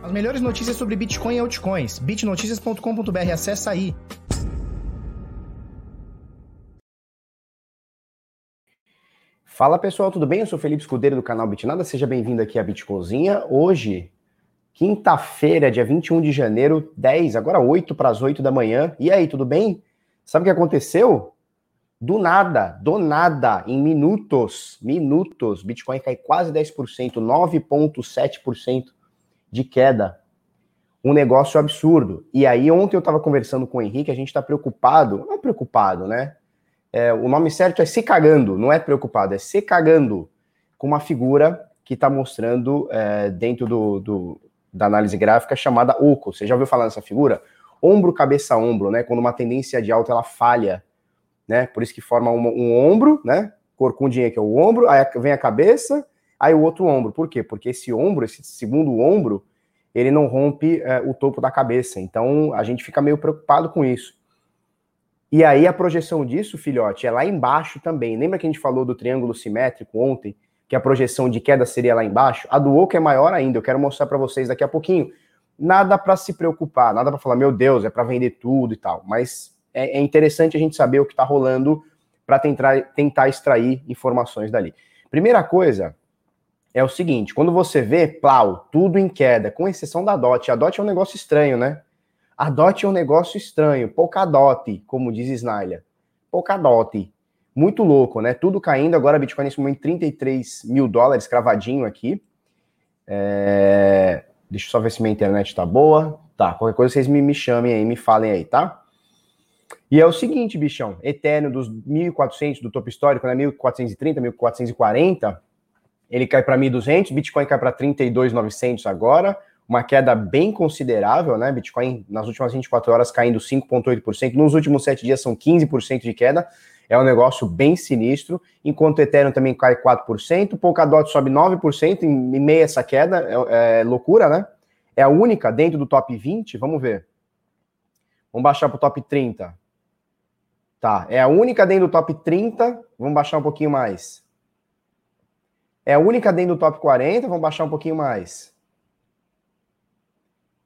As melhores notícias sobre Bitcoin e altcoins. bitnoticias.com.br. Acesse aí. Fala pessoal, tudo bem? Eu sou Felipe Escudeiro do canal Bitnada. Seja bem-vindo aqui à Bitcozinha. Hoje, quinta-feira, dia 21 de janeiro, 10, agora 8 para as 8 da manhã. E aí, tudo bem? Sabe o que aconteceu? Do nada, do nada, em minutos, minutos, Bitcoin cai quase 10%, 9,7% de queda. Um negócio absurdo. E aí, ontem eu estava conversando com o Henrique, a gente está preocupado, não é preocupado, né? É, o nome certo é se cagando, não é preocupado, é se cagando com uma figura que está mostrando é, dentro do, do, da análise gráfica chamada oco. Você já ouviu falar nessa figura? Ombro, cabeça, ombro, né? Quando uma tendência de alta ela falha, né? Por isso que forma um, um ombro, né? Corcundinha que é o ombro, aí vem a cabeça, aí o outro ombro. Por quê? Porque esse ombro, esse segundo ombro, ele não rompe é, o topo da cabeça. Então a gente fica meio preocupado com isso. E aí a projeção disso, filhote, é lá embaixo também. Lembra que a gente falou do triângulo simétrico ontem, que a projeção de queda seria lá embaixo? A do Oco é maior ainda. Eu quero mostrar para vocês daqui a pouquinho. Nada para se preocupar, nada para falar, meu Deus, é para vender tudo e tal. Mas é, é interessante a gente saber o que está rolando para tentar, tentar extrair informações dali. Primeira coisa é o seguinte: quando você vê, plau, tudo em queda, com exceção da DOT. A DOT é um negócio estranho, né? A DOT é um negócio estranho, Polkadot, como diz Snyder. Polkadot. Muito louco, né? Tudo caindo. Agora, Bitcoin nesse momento, 33 mil dólares cravadinho aqui. É... Deixa eu só ver se minha internet tá boa. Tá, qualquer coisa vocês me, me chamem aí, me falem aí, tá? E é o seguinte, bichão, Eterno dos 1.400 do topo histórico, né, 1.430, 1.440, ele cai para 1.200, Bitcoin cai para 32.900 agora, uma queda bem considerável, né? Bitcoin nas últimas 24 horas caindo 5,8%, nos últimos 7 dias são 15% de queda, é um negócio bem sinistro, enquanto o Ethereum também cai 4%, Polkadot sobe 9% em meio a essa queda, é, é loucura, né? É a única dentro do top 20, vamos ver. Vamos baixar para o top 30. Tá, é a única dentro do top 30, vamos baixar um pouquinho mais. É a única dentro do top 40, vamos baixar um pouquinho mais.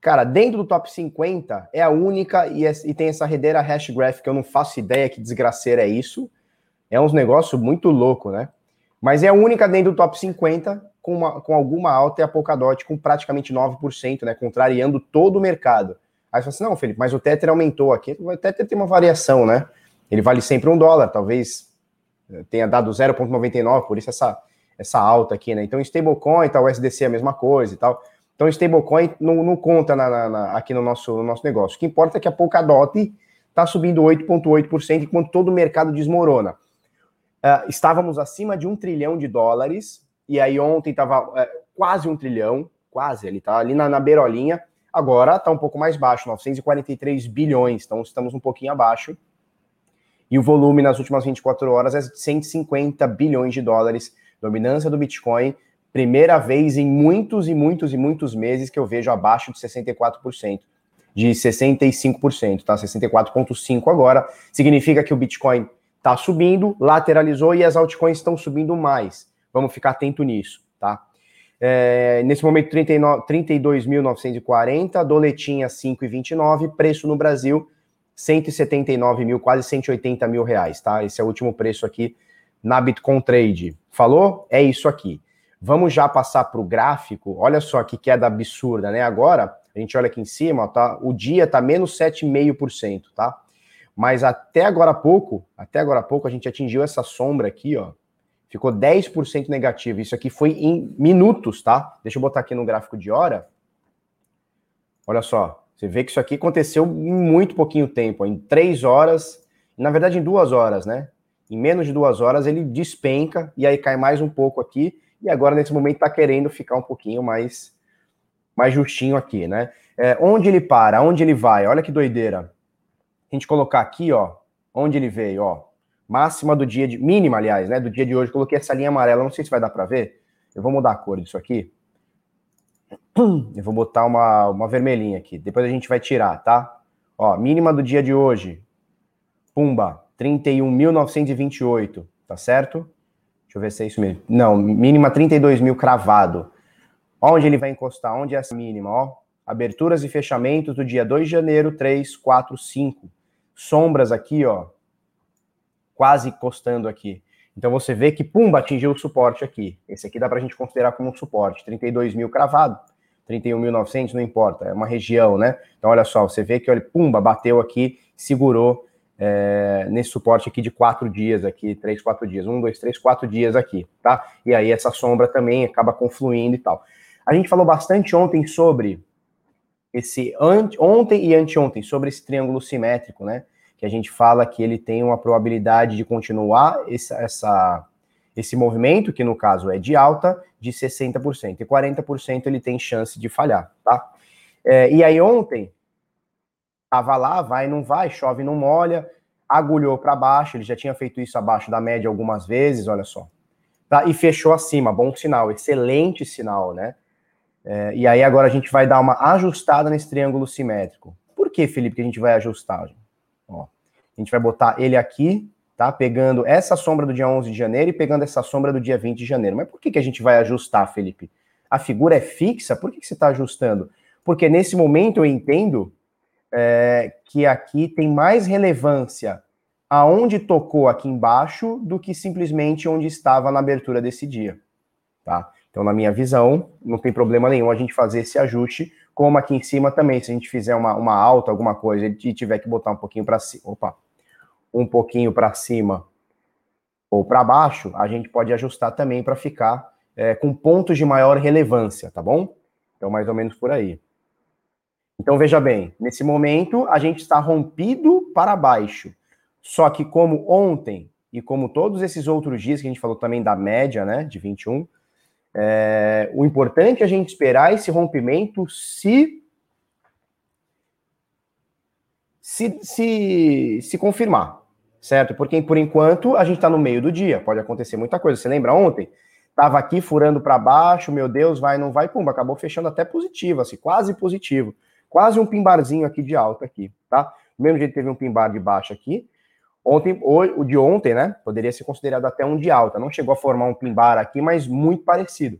Cara, dentro do top 50 é a única e, é, e tem essa redeira Hashgraph que eu não faço ideia que desgraceira é isso. É uns negócio muito louco, né? Mas é a única dentro do top 50 com, uma, com alguma alta e a Polkadot com praticamente 9%, né? Contrariando todo o mercado. Aí você fala assim, não, Felipe, mas o Tether aumentou aqui. O Tether tem uma variação, né? Ele vale sempre um dólar, talvez eh, tenha dado 0,99, por isso essa, essa alta aqui, né? Então, stablecoin, tal, o SDC é a mesma coisa e tal. Então, stablecoin não, não conta na, na, na, aqui no nosso, no nosso negócio. O que importa é que a Polkadot está subindo 8,8%, enquanto todo o mercado desmorona. Uh, estávamos acima de um trilhão de dólares, e aí ontem estava uh, quase um trilhão, quase, ele está ali na, na beirolinha, agora está um pouco mais baixo, 943 bilhões, então estamos um pouquinho abaixo. E o volume nas últimas 24 horas é 150 bilhões de dólares, dominância do Bitcoin, primeira vez em muitos e muitos e muitos meses que eu vejo abaixo de 64%, de 65%, tá? 64,5% agora. Significa que o Bitcoin está subindo, lateralizou e as altcoins estão subindo mais. Vamos ficar atento nisso, tá? É, nesse momento, 32.940, doletinha 5,29, preço no Brasil 179 mil, quase 180 mil reais, tá? Esse é o último preço aqui na Bitcoin Trade. Falou? É isso aqui. Vamos já passar para o gráfico. Olha só que queda absurda, né? Agora, a gente olha aqui em cima, tá? O dia tá menos 7,5%, tá? Mas até agora há pouco, até agora há pouco, a gente atingiu essa sombra aqui, ó. Ficou 10% negativo. Isso aqui foi em minutos, tá? Deixa eu botar aqui no gráfico de hora. Olha só. Você vê que isso aqui aconteceu em muito pouquinho tempo, em três horas, na verdade em duas horas, né? Em menos de duas horas ele despenca e aí cai mais um pouco aqui. E agora nesse momento está querendo ficar um pouquinho mais, mais justinho aqui, né? É, onde ele para, onde ele vai, olha que doideira. A gente colocar aqui, ó, onde ele veio, ó, máxima do dia de, mínima, aliás, né, do dia de hoje, coloquei essa linha amarela, não sei se vai dar para ver, eu vou mudar a cor disso aqui, eu vou botar uma, uma vermelhinha aqui, depois a gente vai tirar, tá? Ó, mínima do dia de hoje, pumba, 31.928, tá certo? Deixa eu ver se é isso mesmo. Não, mínima 32 mil cravado. Onde ele vai encostar? Onde é essa mínima? Ó, Aberturas e fechamentos do dia 2 de janeiro, 3, 4, 5. Sombras aqui, ó, quase encostando aqui. Então você vê que, pumba, atingiu o suporte aqui. Esse aqui dá para a gente considerar como um suporte. 32 mil cravado, 31.900, não importa, é uma região, né? Então olha só, você vê que, olha, pumba, bateu aqui, segurou é, nesse suporte aqui de quatro dias, aqui, três, quatro dias. Um, dois, três, quatro dias aqui, tá? E aí essa sombra também acaba confluindo e tal. A gente falou bastante ontem sobre esse, ontem e anteontem, sobre esse triângulo simétrico, né? que a gente fala que ele tem uma probabilidade de continuar essa, essa, esse movimento, que no caso é de alta, de 60%. E 40% ele tem chance de falhar, tá? É, e aí ontem, tava lá, vai, não vai, chove, não molha, agulhou para baixo, ele já tinha feito isso abaixo da média algumas vezes, olha só. Tá? E fechou acima, bom sinal, excelente sinal, né? É, e aí agora a gente vai dar uma ajustada nesse triângulo simétrico. Por que, Felipe, que a gente vai ajustar? Ó, a gente vai botar ele aqui, tá? Pegando essa sombra do dia 11 de janeiro e pegando essa sombra do dia 20 de janeiro. Mas por que, que a gente vai ajustar, Felipe? A figura é fixa? Por que, que você está ajustando? Porque nesse momento eu entendo é, que aqui tem mais relevância aonde tocou aqui embaixo do que simplesmente onde estava na abertura desse dia, tá? Então, na minha visão, não tem problema nenhum a gente fazer esse ajuste, como aqui em cima também, se a gente fizer uma, uma alta, alguma coisa, e tiver que botar um pouquinho para cima, opa, um pouquinho para cima ou para baixo, a gente pode ajustar também para ficar é, com pontos de maior relevância, tá bom? Então, mais ou menos por aí. Então, veja bem, nesse momento, a gente está rompido para baixo. Só que como ontem, e como todos esses outros dias que a gente falou também da média, né, de 21, é, o importante é a gente esperar esse rompimento se, se, se, se confirmar, certo? Porque por enquanto a gente está no meio do dia, pode acontecer muita coisa. Você lembra ontem? Tava aqui furando para baixo, meu Deus, vai, não vai, pumba, acabou fechando até positivo, assim, quase positivo. Quase um pimbarzinho aqui de alta aqui, tá? Do mesmo jeito teve um pimbar de baixo aqui, Ontem, o de ontem, né? Poderia ser considerado até um de alta. Não chegou a formar um pimbar aqui, mas muito parecido.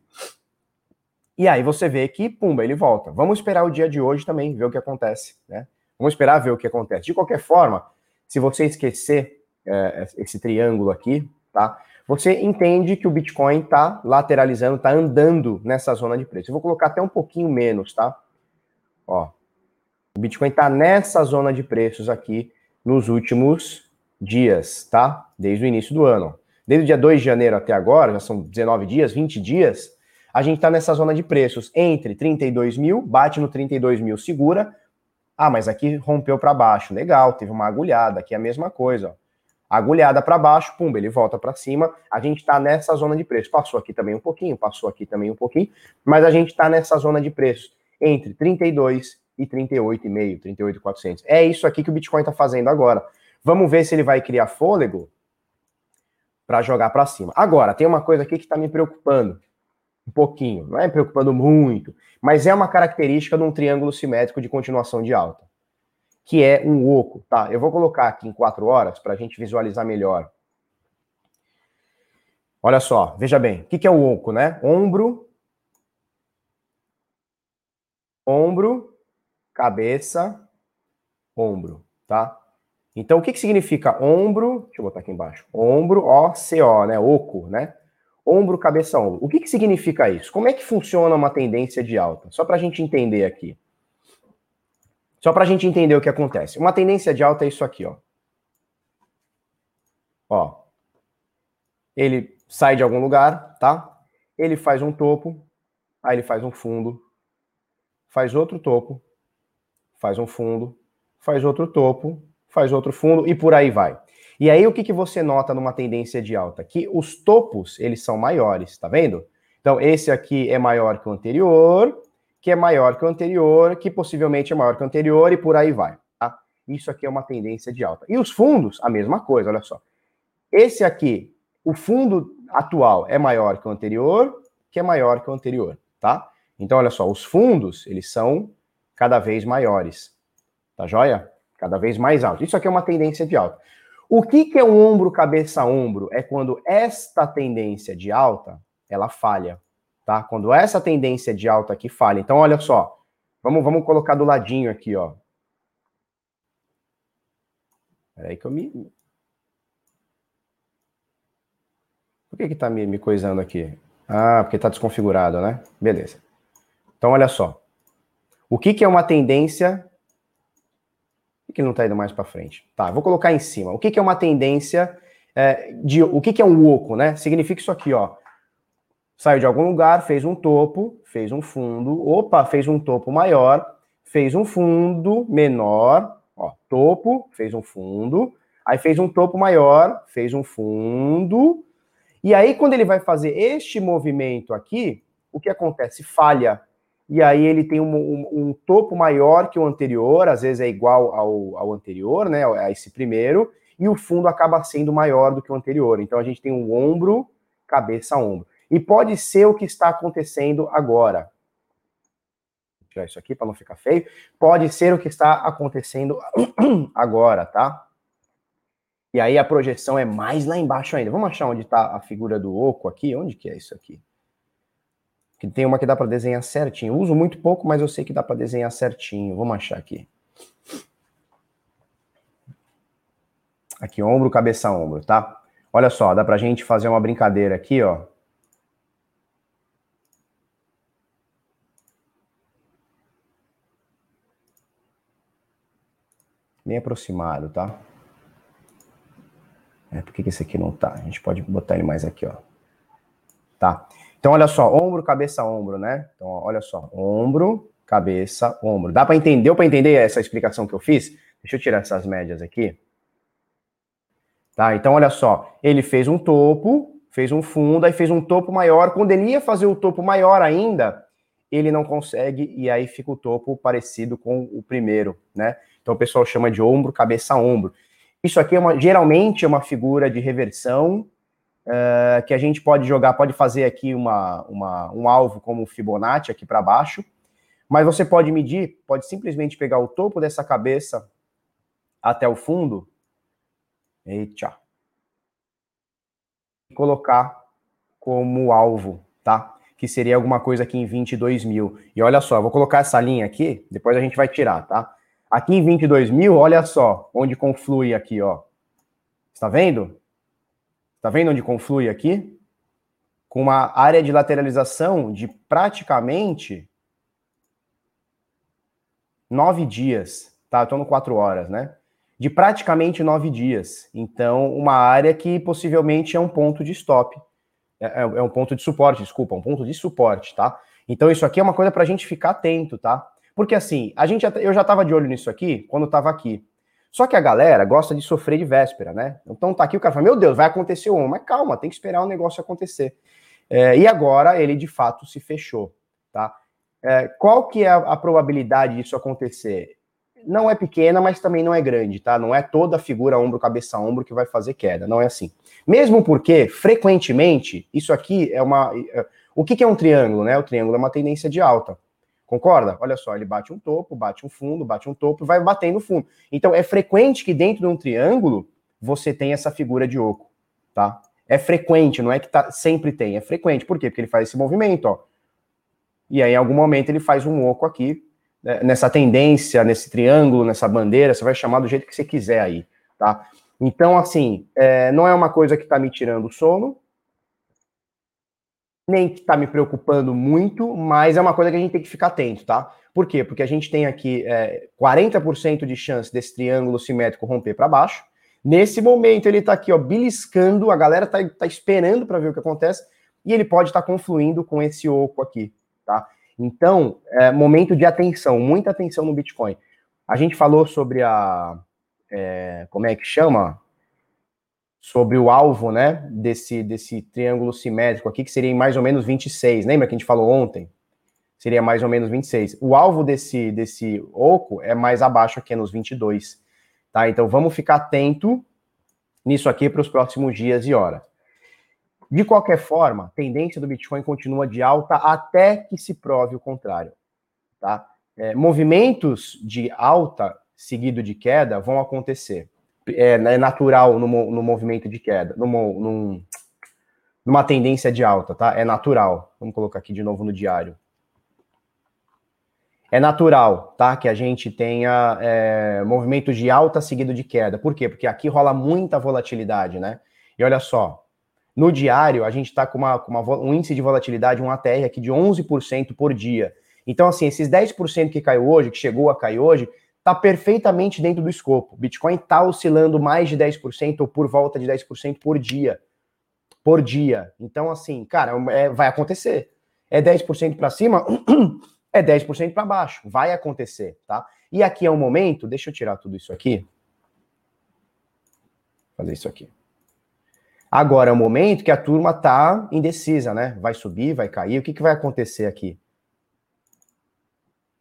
E aí você vê que, pumba, ele volta. Vamos esperar o dia de hoje também, ver o que acontece, né? Vamos esperar ver o que acontece. De qualquer forma, se você esquecer é, esse triângulo aqui, tá? Você entende que o Bitcoin está lateralizando, está andando nessa zona de preço. Eu vou colocar até um pouquinho menos, tá? Ó, o Bitcoin está nessa zona de preços aqui nos últimos dias, tá? Desde o início do ano. Desde o dia 2 de janeiro até agora, já são 19 dias, 20 dias, a gente está nessa zona de preços entre 32 mil, bate no 32 mil, segura. Ah, mas aqui rompeu para baixo. Legal, teve uma agulhada, aqui é a mesma coisa. Ó. Agulhada para baixo, pumba, ele volta para cima. A gente está nessa zona de preços. Passou aqui também um pouquinho, passou aqui também um pouquinho, mas a gente está nessa zona de preços entre 32 e 38,5, 38,400. É isso aqui que o Bitcoin está fazendo agora. Vamos ver se ele vai criar fôlego para jogar para cima. Agora, tem uma coisa aqui que está me preocupando um pouquinho, não é me preocupando muito, mas é uma característica de um triângulo simétrico de continuação de alta, que é um oco, tá? Eu vou colocar aqui em quatro horas para a gente visualizar melhor. Olha só, veja bem, o que, que é o oco, né? Ombro, ombro, cabeça, ombro, tá? Então, o que, que significa ombro? Deixa eu botar aqui embaixo. Ombro, O-C-O, né? Oco, né? Ombro, cabeça, ombro. O que, que significa isso? Como é que funciona uma tendência de alta? Só para a gente entender aqui. Só para a gente entender o que acontece. Uma tendência de alta é isso aqui, ó. Ó. Ele sai de algum lugar, tá? Ele faz um topo, aí ele faz um fundo, faz outro topo, faz um fundo, faz outro topo, faz outro fundo e por aí vai. E aí o que, que você nota numa tendência de alta? Que os topos, eles são maiores, tá vendo? Então esse aqui é maior que o anterior, que é maior que o anterior, que possivelmente é maior que o anterior e por aí vai, tá? Isso aqui é uma tendência de alta. E os fundos, a mesma coisa, olha só. Esse aqui, o fundo atual é maior que o anterior, que é maior que o anterior, tá? Então, olha só, os fundos, eles são cada vez maiores. Tá joia? cada vez mais alto. Isso aqui é uma tendência de alta. O que, que é um ombro, cabeça, ombro? É quando esta tendência de alta, ela falha, tá? Quando essa tendência de alta aqui falha. Então, olha só, Vamos, vamos colocar do ladinho aqui, ó. Peraí que eu me... Por que que tá me, me coisando aqui? Ah, porque tá desconfigurado, né? Beleza. Então, olha só. O que que é uma tendência... Por que não tá indo mais para frente? Tá, vou colocar em cima. O que que é uma tendência... É, de, o que que é um oco, né? Significa isso aqui, ó saiu de algum lugar, fez um topo, fez um fundo, opa, fez um topo maior, fez um fundo menor, ó, topo, fez um fundo, aí fez um topo maior, fez um fundo, e aí quando ele vai fazer este movimento aqui, o que acontece? Falha. E aí ele tem um, um, um topo maior que o anterior, às vezes é igual ao, ao anterior, né, a esse primeiro, e o fundo acaba sendo maior do que o anterior. Então a gente tem um ombro, cabeça, ombro. E pode ser o que está acontecendo agora. Vou tirar isso aqui para não ficar feio. Pode ser o que está acontecendo agora, tá? E aí a projeção é mais lá embaixo ainda. Vamos achar onde está a figura do oco aqui? Onde que é isso aqui? Que tem uma que dá para desenhar certinho. Eu uso muito pouco, mas eu sei que dá para desenhar certinho. Vamos achar aqui. Aqui, ombro, cabeça, ombro, tá? Olha só, dá pra gente fazer uma brincadeira aqui, ó. bem aproximado, tá? É, por que, esse aqui não tá? A gente pode botar ele mais aqui, ó. Tá? Então, olha só, ombro, cabeça, ombro, né? Então, olha só, ombro, cabeça, ombro. Dá para entender? Deu para entender essa explicação que eu fiz? Deixa eu tirar essas médias aqui. Tá? Então, olha só, ele fez um topo, fez um fundo, aí fez um topo maior. Quando ele ia fazer o topo maior ainda, ele não consegue e aí fica o topo parecido com o primeiro, né? Então o pessoal chama de ombro, cabeça, ombro. Isso aqui é uma, geralmente é uma figura de reversão uh, que a gente pode jogar, pode fazer aqui uma, uma um alvo como Fibonacci aqui para baixo, mas você pode medir, pode simplesmente pegar o topo dessa cabeça até o fundo, eita, e colocar como alvo, tá? Que seria alguma coisa aqui em 22 mil. E olha só, eu vou colocar essa linha aqui, depois a gente vai tirar, tá? Aqui em 22 mil, olha só, onde conflui aqui, ó. Está vendo? Está vendo onde conflui aqui? Com uma área de lateralização de praticamente nove dias, tá? Estou no quatro horas, né? De praticamente nove dias. Então, uma área que possivelmente é um ponto de stop. É, é, é um ponto de suporte, desculpa, um ponto de suporte, tá? Então, isso aqui é uma coisa para a gente ficar atento, tá? Porque assim, a gente eu já estava de olho nisso aqui quando estava aqui. Só que a galera gosta de sofrer de véspera, né? Então tá aqui o cara fala, meu Deus, vai acontecer um, mas calma, tem que esperar o negócio acontecer. É, e agora ele de fato se fechou, tá? É, qual que é a, a, probabilidade disso acontecer? Não é pequena, mas também não é grande, tá? Não é toda figura ombro, cabeça, ombro que vai fazer queda, não é assim. Mesmo porque, frequentemente, isso aqui é uma... É, o que, que é um triângulo, né? O triângulo é uma tendência de alta. Concorda? Olha só, ele bate um topo, bate um fundo, bate um topo vai batendo fundo. Então é frequente que dentro de um triângulo você tenha essa figura de oco, tá? É frequente, não é que tá, sempre tem, é frequente. Por quê? Porque ele faz esse movimento, ó. E aí, em algum momento, ele faz um oco aqui, né, nessa tendência, nesse triângulo, nessa bandeira, você vai chamar do jeito que você quiser aí, tá? Então, assim, é, não é uma coisa que tá me tirando o sono, nem que está me preocupando muito, mas é uma coisa que a gente tem que ficar atento, tá? Por quê? Porque a gente tem aqui é, 40% de chance desse triângulo simétrico romper para baixo. Nesse momento ele está aqui, ó, beliscando, a galera está tá esperando para ver o que acontece, e ele pode estar tá confluindo com esse oco aqui, tá? Então, é, momento de atenção, muita atenção no Bitcoin. A gente falou sobre a. É, como é que chama? Sobre o alvo, né, desse, desse triângulo simétrico aqui, que seria mais ou menos 26. Lembra que a gente falou ontem? Seria mais ou menos 26. O alvo desse, desse oco é mais abaixo aqui, é nos 22. Tá? Então vamos ficar atento nisso aqui para os próximos dias e horas. De qualquer forma, a tendência do Bitcoin continua de alta até que se prove o contrário. Tá? É, movimentos de alta seguido de queda vão acontecer é, é natural no, no movimento de queda, num, numa tendência de alta, tá? É natural. Vamos colocar aqui de novo no diário. é natural, tá? Que a gente tenha é, movimento de alta seguido de queda. Por quê? Porque aqui rola muita volatilidade, né? E olha só, no diário a gente está com, uma, com uma, um índice de volatilidade, um ATR aqui de 11% por dia. Então, assim, esses 10% que caiu hoje, que chegou a cair hoje, está perfeitamente dentro do escopo. Bitcoin está oscilando mais de 10% ou por volta de 10% por dia. Por dia. Então, assim, cara, é, vai acontecer. É 10% para cima, é 10% para baixo. Vai acontecer, tá? E aqui é o momento, deixa eu tirar tudo isso aqui. Fazer isso aqui. Agora é o momento que a turma tá indecisa, né? Vai subir, vai cair. O que, que vai acontecer aqui?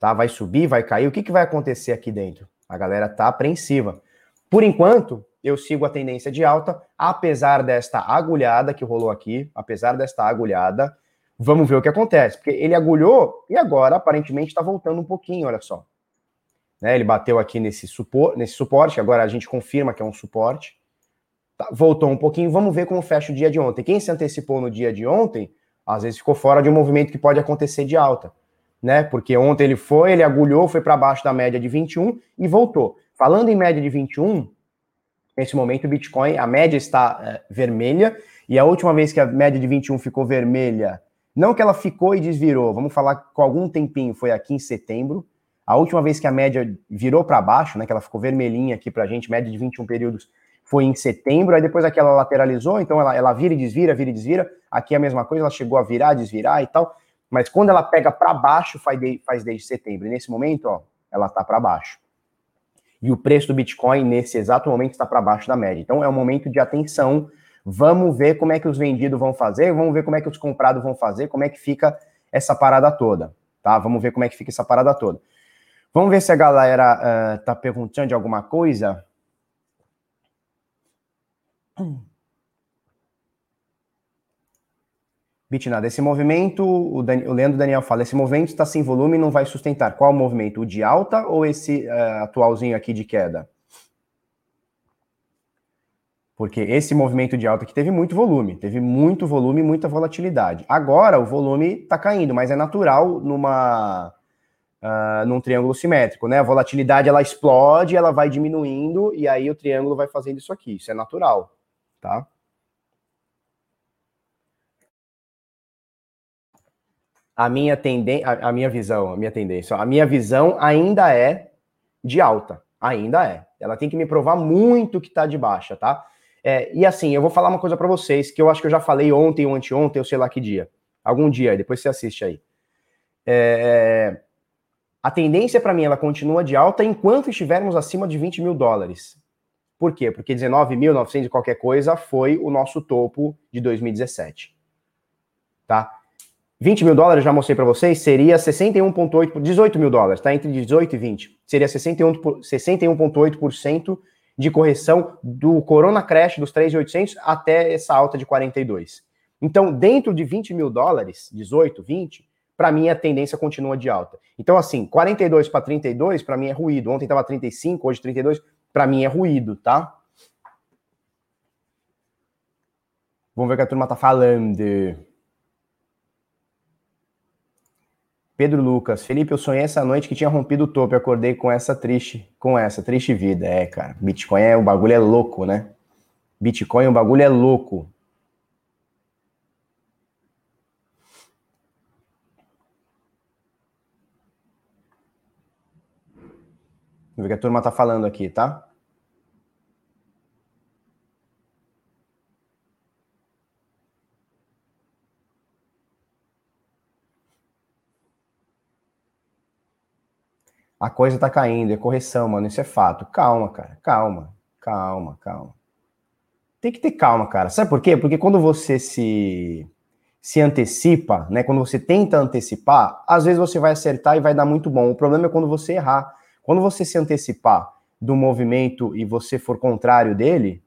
Tá? Vai subir, vai cair. O que, que vai acontecer aqui dentro? A galera tá apreensiva. Por enquanto, eu sigo a tendência de alta, apesar desta agulhada que rolou aqui, apesar desta agulhada, Vamos ver o que acontece, porque ele agulhou e agora aparentemente está voltando um pouquinho, olha só. Né, ele bateu aqui nesse, supor, nesse suporte, agora a gente confirma que é um suporte. Tá, voltou um pouquinho, vamos ver como fecha o dia de ontem. Quem se antecipou no dia de ontem, às vezes ficou fora de um movimento que pode acontecer de alta, né? Porque ontem ele foi, ele agulhou, foi para baixo da média de 21 e voltou. Falando em média de 21, nesse momento o Bitcoin, a média está é, vermelha, e a última vez que a média de 21 ficou vermelha não que ela ficou e desvirou, vamos falar com algum tempinho, foi aqui em setembro. A última vez que a média virou para baixo, né, que ela ficou vermelhinha aqui para a gente, média de 21 períodos, foi em setembro. Aí depois aqui ela lateralizou, então ela, ela vira e desvira, vira e desvira. Aqui é a mesma coisa, ela chegou a virar, desvirar e tal. Mas quando ela pega para baixo, faz, de, faz desde setembro. E nesse momento, ó, ela está para baixo. E o preço do Bitcoin, nesse exato momento, está para baixo da média. Então é um momento de atenção Vamos ver como é que os vendidos vão fazer, vamos ver como é que os comprados vão fazer, como é que fica essa parada toda, tá? Vamos ver como é que fica essa parada toda. Vamos ver se a galera uh, tá perguntando de alguma coisa. Bitnada, esse movimento, o, Dan, o Leandro Daniel fala, esse movimento está sem volume e não vai sustentar. Qual o movimento? O de alta ou esse uh, atualzinho aqui de queda? Porque esse movimento de alta aqui teve muito volume, teve muito volume e muita volatilidade. Agora o volume está caindo, mas é natural numa uh, num triângulo simétrico, né? A volatilidade ela explode, ela vai diminuindo e aí o triângulo vai fazendo isso aqui. Isso é natural, tá? A minha tendência, a, minha visão, a minha tendência, a minha visão ainda é de alta, ainda é. Ela tem que me provar muito que está de baixa, tá? É, e assim, eu vou falar uma coisa para vocês que eu acho que eu já falei ontem ou anteontem, ou sei lá que dia. Algum dia, depois você assiste aí. É, a tendência para mim ela continua de alta enquanto estivermos acima de 20 mil dólares. Por quê? Porque 19.900 e qualquer coisa foi o nosso topo de 2017. Tá? 20 mil dólares, já mostrei para vocês, seria 61,8%, 18 mil dólares, tá? Entre 18 e 20. Seria 61,8% 61 de correção do Corona Crash dos 3.800 até essa alta de 42. Então, dentro de 20 mil dólares, 18, 20, para mim a tendência continua de alta. Então, assim, 42 para 32, para mim é ruído. Ontem estava 35, hoje 32, para mim é ruído, tá? Vamos ver o que a turma tá falando. Pedro Lucas, Felipe, eu sonhei essa noite que tinha rompido o topo e acordei com essa triste, com essa triste vida. É, cara, Bitcoin é, o bagulho é louco, né? Bitcoin, o bagulho é louco. Ver o que a turma tá falando aqui, tá? A coisa tá caindo, é correção, mano, isso é fato. Calma, cara, calma, calma, calma. Tem que ter calma, cara. Sabe por quê? Porque quando você se se antecipa, né? Quando você tenta antecipar, às vezes você vai acertar e vai dar muito bom. O problema é quando você errar. Quando você se antecipar do movimento e você for contrário dele,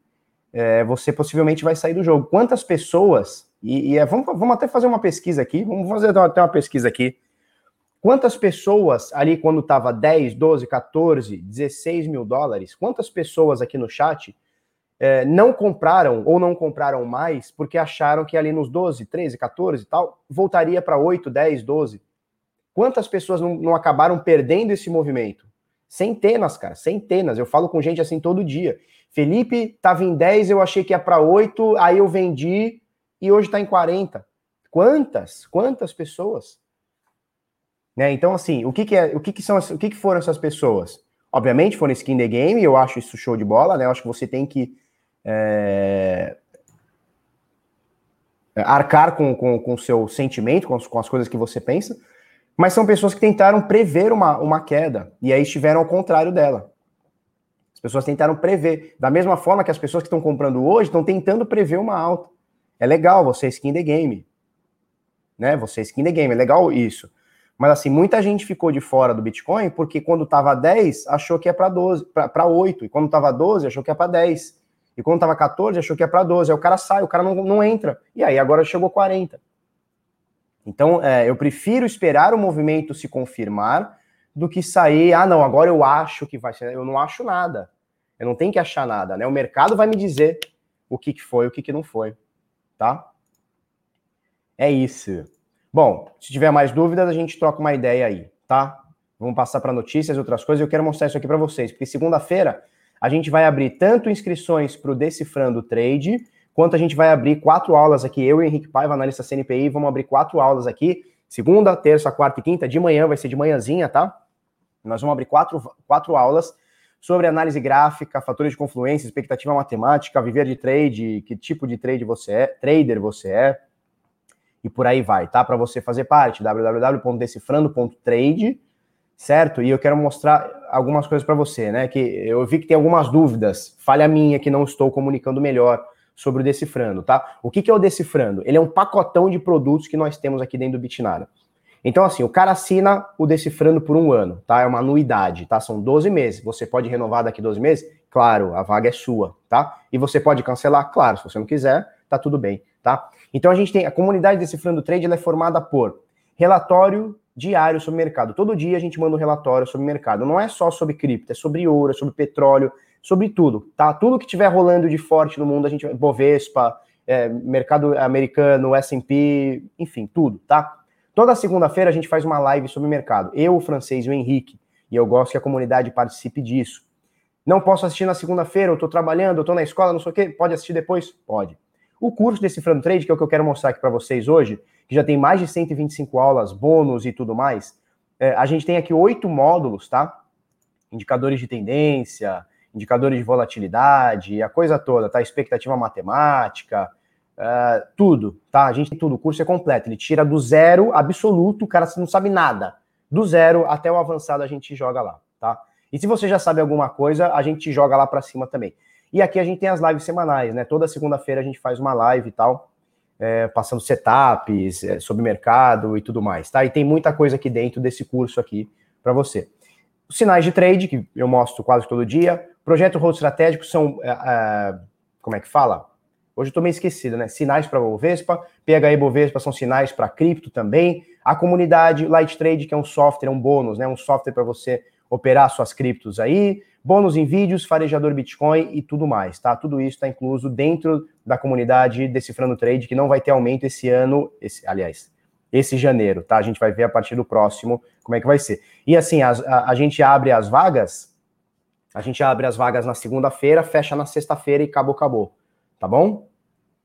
é, você possivelmente vai sair do jogo. Quantas pessoas, e, e é, vamos, vamos até fazer uma pesquisa aqui, vamos fazer até uma pesquisa aqui Quantas pessoas ali, quando estava 10, 12, 14, 16 mil dólares, quantas pessoas aqui no chat é, não compraram ou não compraram mais porque acharam que ali nos 12, 13, 14 e tal, voltaria para 8, 10, 12? Quantas pessoas não, não acabaram perdendo esse movimento? Centenas, cara, centenas. Eu falo com gente assim todo dia. Felipe tava em 10, eu achei que ia para 8, aí eu vendi e hoje está em 40. Quantas? Quantas pessoas? Né? Então, assim, o que, que é, o que, que são, o que, que foram essas pessoas? Obviamente foram skin the game, eu acho isso show de bola, né? Eu acho que você tem que é, arcar com o com, com seu sentimento, com as, com as coisas que você pensa, mas são pessoas que tentaram prever uma, uma queda e aí estiveram ao contrário dela. As pessoas tentaram prever. Da mesma forma que as pessoas que estão comprando hoje estão tentando prever uma alta. É legal você skin the game. Né? Você skin the game, é legal isso. Mas assim, muita gente ficou de fora do Bitcoin porque quando estava 10, achou que ia para 12, para 8, e quando estava 12, achou que ia para 10. E quando estava 14, achou que ia para 12. Aí o cara sai, o cara não, não entra. E aí agora chegou 40. Então, é, eu prefiro esperar o movimento se confirmar do que sair, ah, não, agora eu acho que vai ser. Eu não acho nada. Eu não tenho que achar nada, né? O mercado vai me dizer o que, que foi, o que, que não foi, tá? É isso. Bom, se tiver mais dúvidas, a gente troca uma ideia aí, tá? Vamos passar para notícias outras coisas. Eu quero mostrar isso aqui para vocês, porque segunda-feira a gente vai abrir tanto inscrições para o Decifrando Trade, quanto a gente vai abrir quatro aulas aqui. Eu e Henrique Paiva, analista CNPI, vamos abrir quatro aulas aqui. Segunda, terça, quarta e quinta, de manhã, vai ser de manhãzinha, tá? Nós vamos abrir quatro, quatro aulas sobre análise gráfica, fatores de confluência, expectativa matemática, viver de trade, que tipo de trade você é, trader você é, e por aí vai, tá? Para você fazer parte, www.decifrando.trade, certo? E eu quero mostrar algumas coisas para você, né? Que eu vi que tem algumas dúvidas, falha minha que não estou comunicando melhor sobre o Decifrando, tá? O que, que é o Decifrando? Ele é um pacotão de produtos que nós temos aqui dentro do Bitnada. Então, assim, o cara assina o Decifrando por um ano, tá? É uma anuidade, tá? São 12 meses. Você pode renovar daqui 12 meses? Claro, a vaga é sua, tá? E você pode cancelar? Claro, se você não quiser, tá tudo bem, tá? Então a gente tem a comunidade Decifrando Trade, ela é formada por relatório diário sobre mercado. Todo dia a gente manda um relatório sobre mercado. Não é só sobre cripto, é sobre ouro, é sobre petróleo, sobre tudo, tá? Tudo que tiver rolando de forte no mundo, a gente Bovespa, é, mercado americano, S&P, enfim, tudo, tá? Toda segunda-feira a gente faz uma live sobre mercado. Eu, o francês e o Henrique. E eu gosto que a comunidade participe disso. Não posso assistir na segunda-feira, eu tô trabalhando, eu tô na escola, não sei o quê. Pode assistir depois? Pode. O curso Decifrando Trade, que é o que eu quero mostrar aqui para vocês hoje, que já tem mais de 125 aulas, bônus e tudo mais, é, a gente tem aqui oito módulos, tá? Indicadores de tendência, indicadores de volatilidade, a coisa toda, tá? Expectativa matemática, uh, tudo, tá? A gente tem tudo, o curso é completo, ele tira do zero absoluto, o cara não sabe nada. Do zero até o avançado a gente joga lá, tá? E se você já sabe alguma coisa, a gente joga lá para cima também. E aqui a gente tem as lives semanais, né? Toda segunda-feira a gente faz uma live e tal, é, passando setups é, sobre mercado e tudo mais, tá? E tem muita coisa aqui dentro desse curso aqui para você. Os sinais de trade, que eu mostro quase todo dia. Projeto Road Estratégico são, é, é, como é que fala? Hoje eu tô meio esquecido, né? Sinais para Bovespa, PHE Bovespa são sinais para cripto também. A comunidade Light Trade, que é um software, um bônus, né? Um software para você operar suas criptos aí bônus em vídeos, farejador Bitcoin e tudo mais, tá? Tudo isso está incluso dentro da comunidade Decifrando Trade, que não vai ter aumento esse ano, esse, aliás, esse janeiro, tá? A gente vai ver a partir do próximo como é que vai ser. E assim, a, a, a gente abre as vagas, a gente abre as vagas na segunda-feira, fecha na sexta-feira e acabou, acabou, tá bom?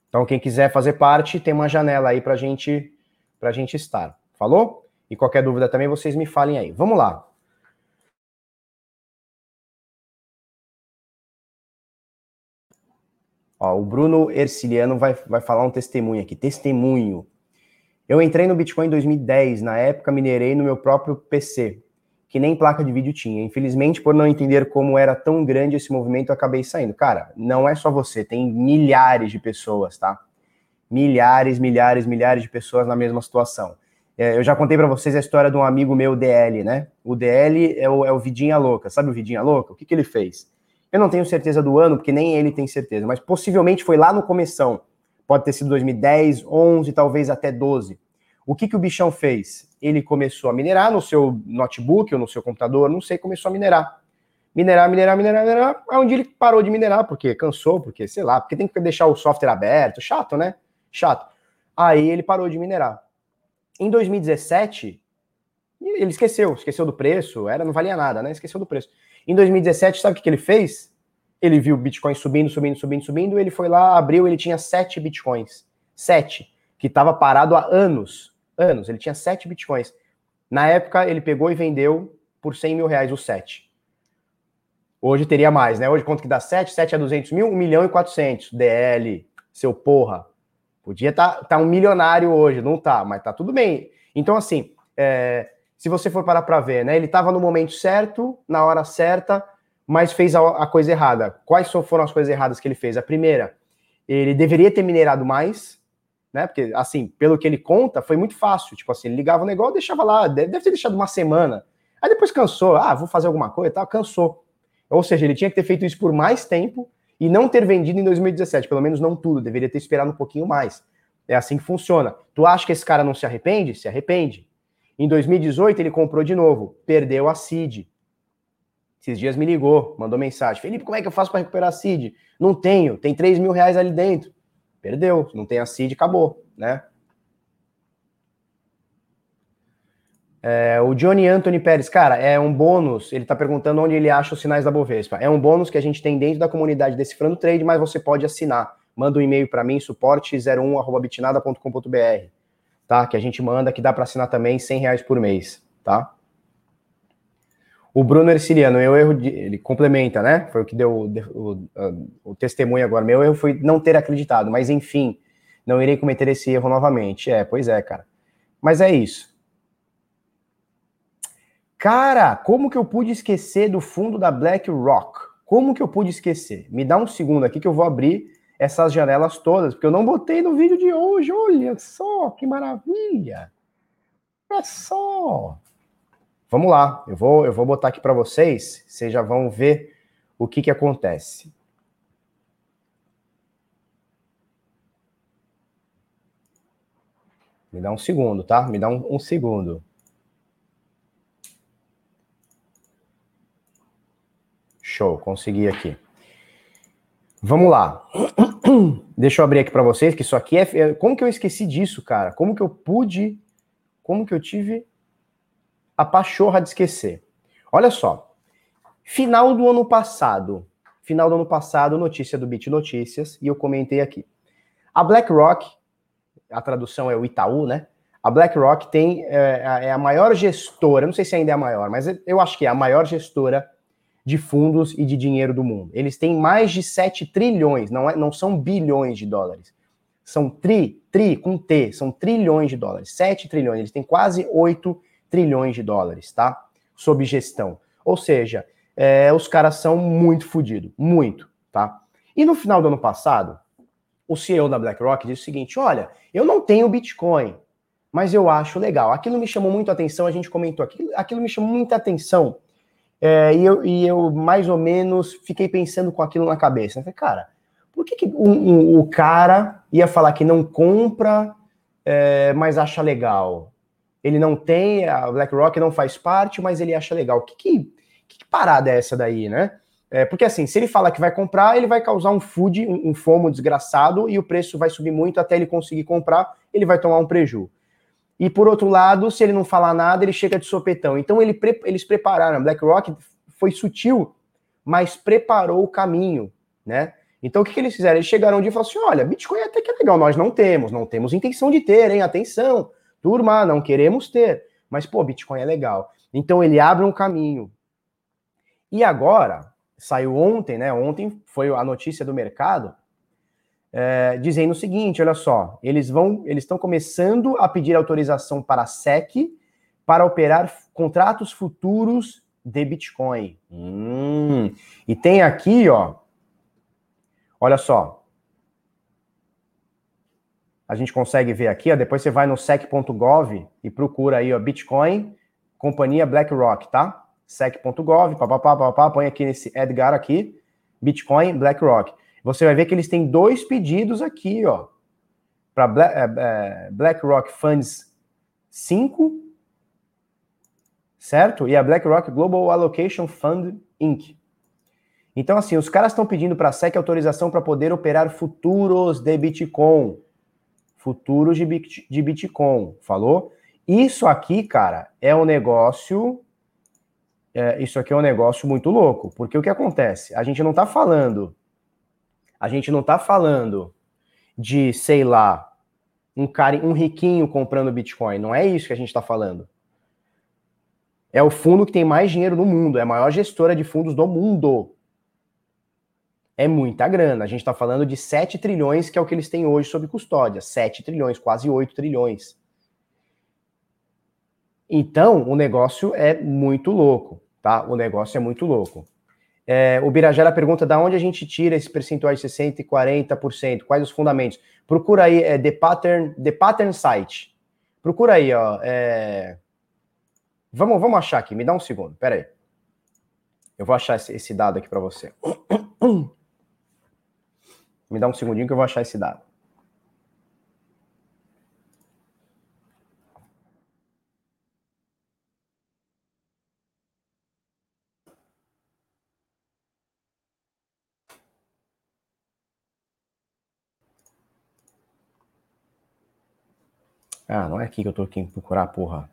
Então, quem quiser fazer parte, tem uma janela aí pra gente, pra gente estar. Falou? E qualquer dúvida também, vocês me falem aí. Vamos lá. Ó, o Bruno Erciliano vai, vai falar um testemunho aqui. Testemunho. Eu entrei no Bitcoin em 2010. Na época, minerei no meu próprio PC, que nem placa de vídeo tinha. Infelizmente, por não entender como era tão grande esse movimento, acabei saindo. Cara, não é só você, tem milhares de pessoas, tá? Milhares, milhares, milhares de pessoas na mesma situação. É, eu já contei para vocês a história de um amigo meu, DL, né? O DL é o, é o Vidinha Louca. Sabe o Vidinha Louca? O que, que ele fez? Eu não tenho certeza do ano, porque nem ele tem certeza, mas possivelmente foi lá no começão. Pode ter sido 2010, 11, talvez até 12. O que, que o bichão fez? Ele começou a minerar no seu notebook ou no seu computador, não sei, começou a minerar. Minerar, minerar, minerar, minerar. Onde ele parou de minerar, porque cansou, porque sei lá, porque tem que deixar o software aberto. Chato, né? Chato. Aí ele parou de minerar. Em 2017, ele esqueceu, esqueceu do preço, era não valia nada, né? Esqueceu do preço. Em 2017, sabe o que, ele fez? Ele viu o Bitcoin subindo, subindo, subindo, subindo, ele foi lá, abriu, ele tinha sete Bitcoins. Sete, que estava parado há anos. Anos, ele tinha sete Bitcoins. Na época, ele pegou e vendeu por 100 mil reais os sete. Hoje teria mais, né? Hoje quanto que dá 7? 7 a 200 mil? 1 milhão e 400. DL, seu porra. Podia estar tá, tá um milionário hoje, não tá, mas tá tudo bem. Então, assim, é, se você for parar para ver, né? Ele estava no momento certo, na hora certa, mas fez a, a, coisa errada. Quais foram as coisas erradas que ele fez? A primeira, ele deveria ter minerado mais, né? Porque, assim, pelo que ele conta, foi muito fácil. Tipo assim, ele ligava o negócio, deixava lá, deve ter deixado uma semana. Aí depois cansou, ah, vou fazer alguma coisa e tal, cansou. Ou seja, ele tinha que ter feito isso por mais tempo e não ter vendido em 2017, pelo menos não tudo, deveria ter esperado um pouquinho mais. É assim que funciona. Tu acha que esse cara não se arrepende? Se arrepende. Em 2018, ele comprou de novo, perdeu a CID. Esses dias me ligou, mandou mensagem: Felipe, como é que eu faço para recuperar a CID? Não tenho, tem 3 mil reais ali dentro. Perdeu, não tem a CID, acabou, né? É, o Johnny Anthony Pérez, cara, é um bônus. Ele está perguntando onde ele acha os sinais da Bovespa. É um bônus que a gente tem dentro da comunidade Decifrando Trade, mas você pode assinar. Manda um e-mail para mim, suporte01.bitnada.com.br tá? Que a gente manda, que dá para assinar também 100 reais por mês, tá? O Bruno Erciliano, meu erro, de, ele complementa, né? Foi o que deu o, o, o, testemunho agora. Meu erro foi não ter acreditado, mas enfim, não irei cometer esse erro novamente. É, pois é, cara. Mas é isso. Cara, como que eu pude esquecer do fundo da BlackRock? Como que eu pude esquecer? Me dá um segundo aqui que eu vou abrir essas janelas todas, porque eu não botei no vídeo de hoje. Olha só, que maravilha! É só. Vamos lá, eu vou, eu vou botar aqui para vocês, vocês já vão ver o que, que acontece. Me dá um segundo, tá? Me dá um, um segundo. Show, consegui aqui. Vamos lá. Deixa eu abrir aqui para vocês, que isso aqui é, é. Como que eu esqueci disso, cara? Como que eu pude. Como que eu tive a pachorra de esquecer? Olha só. Final do ano passado. Final do ano passado, notícia do Bit Notícias, e eu comentei aqui. A BlackRock, a tradução é o Itaú, né? A BlackRock tem é, é a maior gestora, não sei se ainda é a maior, mas eu acho que é a maior gestora de fundos e de dinheiro do mundo. Eles têm mais de 7 trilhões, não, é, não são bilhões de dólares. São tri, tri, com T, são trilhões de dólares. 7 trilhões, eles têm quase 8 trilhões de dólares, tá? Sob gestão. Ou seja, é, os caras são muito fodidos, muito, tá? E no final do ano passado, o CEO da BlackRock disse o seguinte: olha, eu não tenho Bitcoin, mas eu acho legal. Aquilo me chamou muito a atenção, a gente comentou aquilo, aquilo me chamou muita atenção é, e, eu, e eu, mais ou menos, fiquei pensando com aquilo na cabeça. Eu falei, cara, por que, que o, o, o cara ia falar que não compra, é, mas acha legal? Ele não tem, a BlackRock não faz parte, mas ele acha legal. Que, que, que parada é essa daí, né? É, porque assim, se ele fala que vai comprar, ele vai causar um food, um, um fomo desgraçado, e o preço vai subir muito até ele conseguir comprar, ele vai tomar um prejuízo. E por outro lado, se ele não falar nada, ele chega de sopetão. Então ele, eles prepararam, BlackRock foi sutil, mas preparou o caminho, né? Então o que, que eles fizeram? Eles chegaram um dia e falaram assim: olha, Bitcoin até que é legal, nós não temos, não temos intenção de ter, hein? Atenção, turma, não queremos ter. Mas, pô, Bitcoin é legal. Então ele abre um caminho. E agora, saiu ontem, né? Ontem foi a notícia do mercado é, dizendo o seguinte: olha só, eles vão, eles estão começando a pedir autorização para a SEC para operar contratos futuros de Bitcoin. Hum, e tem aqui, ó, olha só. A gente consegue ver aqui, ó, depois você vai no sec.gov e procura aí, ó, Bitcoin, companhia BlackRock, tá? sec.gov, papapá, papapá, põe aqui nesse Edgar aqui, Bitcoin BlackRock. Você vai ver que eles têm dois pedidos aqui, ó, para é, é, BlackRock Funds 5, certo? E a BlackRock Global Allocation Fund Inc. Então, assim, os caras estão pedindo para a SEC autorização para poder operar futuros de Bitcoin. Futuros de, Bit, de Bitcoin, falou? Isso aqui, cara, é um negócio. É, isso aqui é um negócio muito louco, porque o que acontece? A gente não tá falando. A gente não tá falando de, sei lá, um cara, um riquinho comprando Bitcoin. Não é isso que a gente está falando. É o fundo que tem mais dinheiro no mundo, é a maior gestora de fundos do mundo. É muita grana. A gente está falando de 7 trilhões, que é o que eles têm hoje sob custódia. 7 trilhões, quase 8 trilhões. Então, o negócio é muito louco, tá? O negócio é muito louco. É, o Birajara pergunta da onde a gente tira esse percentual de 60% e 40%, quais os fundamentos. Procura aí, é, The, Pattern, The Pattern Site. Procura aí, ó. É... Vamos, vamos achar aqui, me dá um segundo, pera aí. Eu vou achar esse, esse dado aqui para você. Me dá um segundinho que eu vou achar esse dado. Ah, não é aqui que eu tô aqui procurar, porra.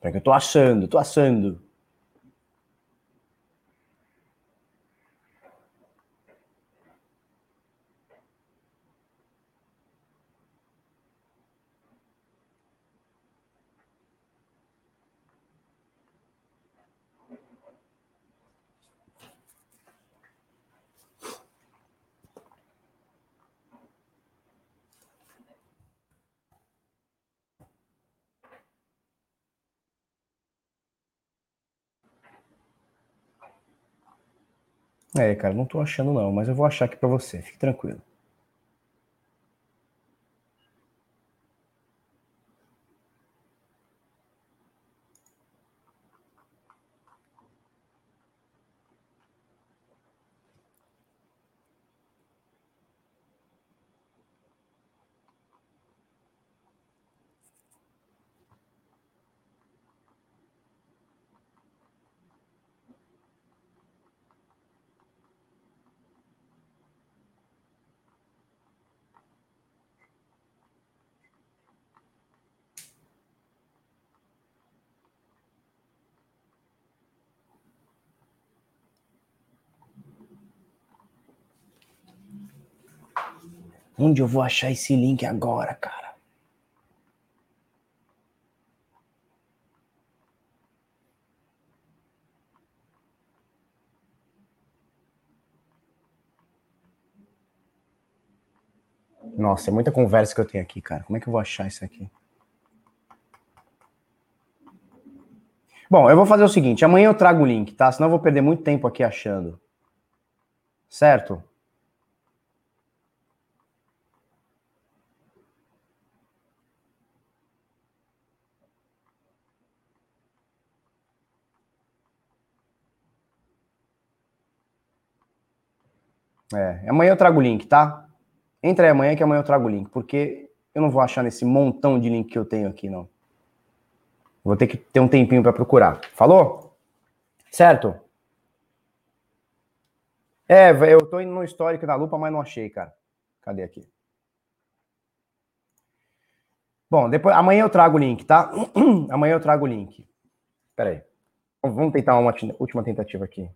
Peraí que eu tô achando, tô achando. É, cara, não tô achando não, mas eu vou achar aqui para você, fique tranquilo. Onde eu vou achar esse link agora, cara? Nossa, é muita conversa que eu tenho aqui, cara. Como é que eu vou achar isso aqui? Bom, eu vou fazer o seguinte: amanhã eu trago o link, tá? Senão eu vou perder muito tempo aqui achando. Certo? É, amanhã eu trago o link, tá? Entra aí amanhã que amanhã eu trago o link, porque eu não vou achar nesse montão de link que eu tenho aqui, não. Vou ter que ter um tempinho para procurar. Falou? Certo? É, eu tô indo no histórico da lupa, mas não achei, cara. Cadê aqui? Bom, depois amanhã eu trago o link, tá? amanhã eu trago o link. Pera aí. Vamos tentar uma última tentativa aqui.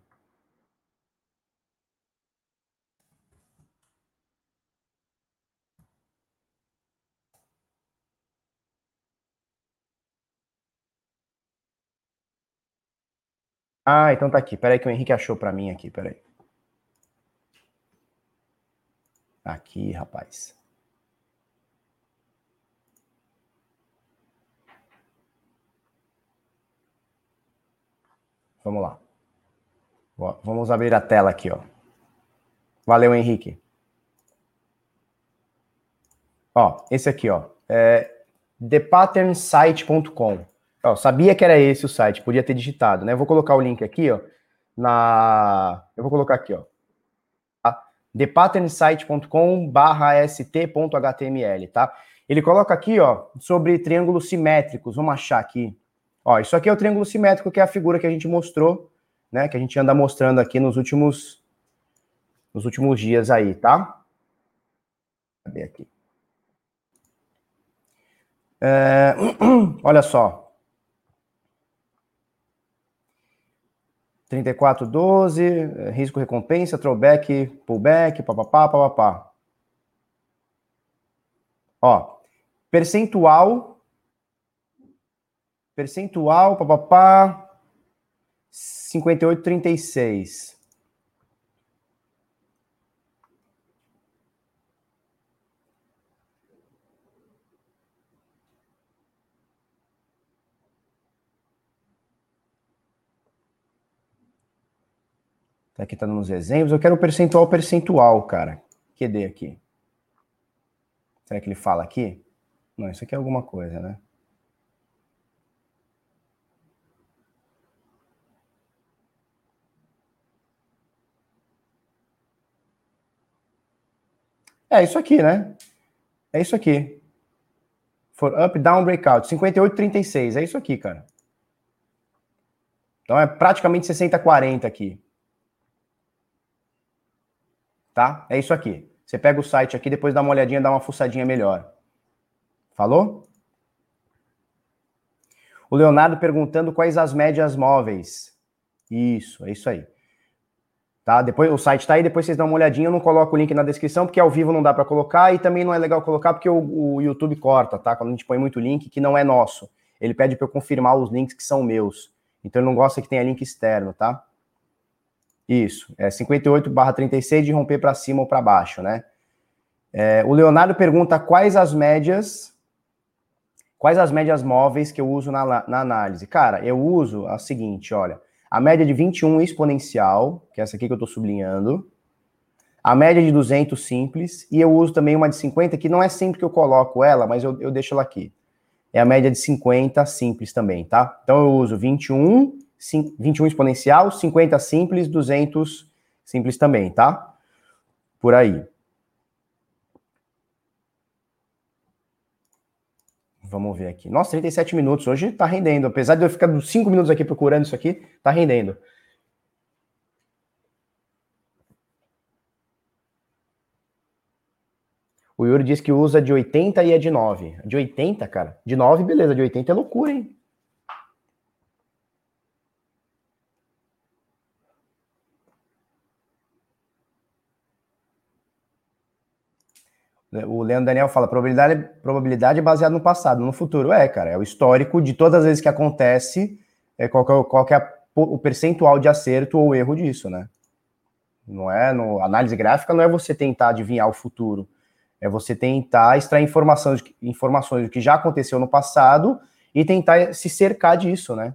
Ah, então tá aqui. Peraí que o Henrique achou para mim aqui, peraí. Aqui, rapaz. Vamos lá. Vamos abrir a tela aqui, ó. Valeu, Henrique. Ó, esse aqui, ó. É thepatternsite.com. Ó, sabia que era esse o site, podia ter digitado, né? vou colocar o link aqui, ó. na. Eu vou colocar aqui, ó. Tá? thepatternsite.com barra st.html, tá? Ele coloca aqui, ó, sobre triângulos simétricos. Vamos achar aqui. Ó, isso aqui é o triângulo simétrico, que é a figura que a gente mostrou, né? Que a gente anda mostrando aqui nos últimos, nos últimos dias aí, tá? Cadê aqui? É, olha só. 3412, risco recompensa, throwback, pullback, papapá, papapá. Ó, percentual, percentual, papapá, 58,36. Tá aqui tá nos exemplos. Eu quero percentual percentual, cara. QD aqui. Será que ele fala aqui? Não, isso aqui é alguma coisa, né? É isso aqui, né? É isso aqui. For up, down, breakout. 58, 36. É isso aqui, cara. Então é praticamente 60, 40 aqui tá? É isso aqui. Você pega o site aqui, depois dá uma olhadinha, dá uma fuçadinha melhor. Falou? O Leonardo perguntando quais as médias móveis. Isso, é isso aí. Tá? Depois o site tá aí, depois vocês dão uma olhadinha, eu não coloco o link na descrição, porque ao vivo não dá para colocar e também não é legal colocar porque o, o, YouTube corta, tá? Quando a gente põe muito link que não é nosso. Ele pede para eu confirmar os links que são meus. Então ele não gosta que tenha link externo, tá? Isso, é 58 barra 36 de romper para cima ou para baixo, né? É, o Leonardo pergunta quais as médias, quais as médias móveis que eu uso na, na análise. Cara, eu uso a seguinte, olha, a média de 21 exponencial, que é essa aqui que eu estou sublinhando, a média de 200 simples, e eu uso também uma de 50, que não é sempre que eu coloco ela, mas eu, eu deixo ela aqui. É a média de 50 simples também, tá? Então eu uso 21 21 exponencial, 50 simples, 200 simples também, tá? Por aí. Vamos ver aqui. Nossa, 37 minutos. Hoje tá rendendo. Apesar de eu ficar 5 minutos aqui procurando isso aqui, tá rendendo. O Yuri diz que usa de 80 e é de 9. De 80, cara? De 9, beleza. De 80 é loucura, hein? O Leandro Daniel fala, probabilidade, probabilidade é baseada no passado, no futuro. É, cara, é o histórico de todas as vezes que acontece, é, qual, é, qual é o percentual de acerto ou erro disso, né? Não é, no, análise gráfica não é você tentar adivinhar o futuro, é você tentar extrair informações, informações do que já aconteceu no passado e tentar se cercar disso, né?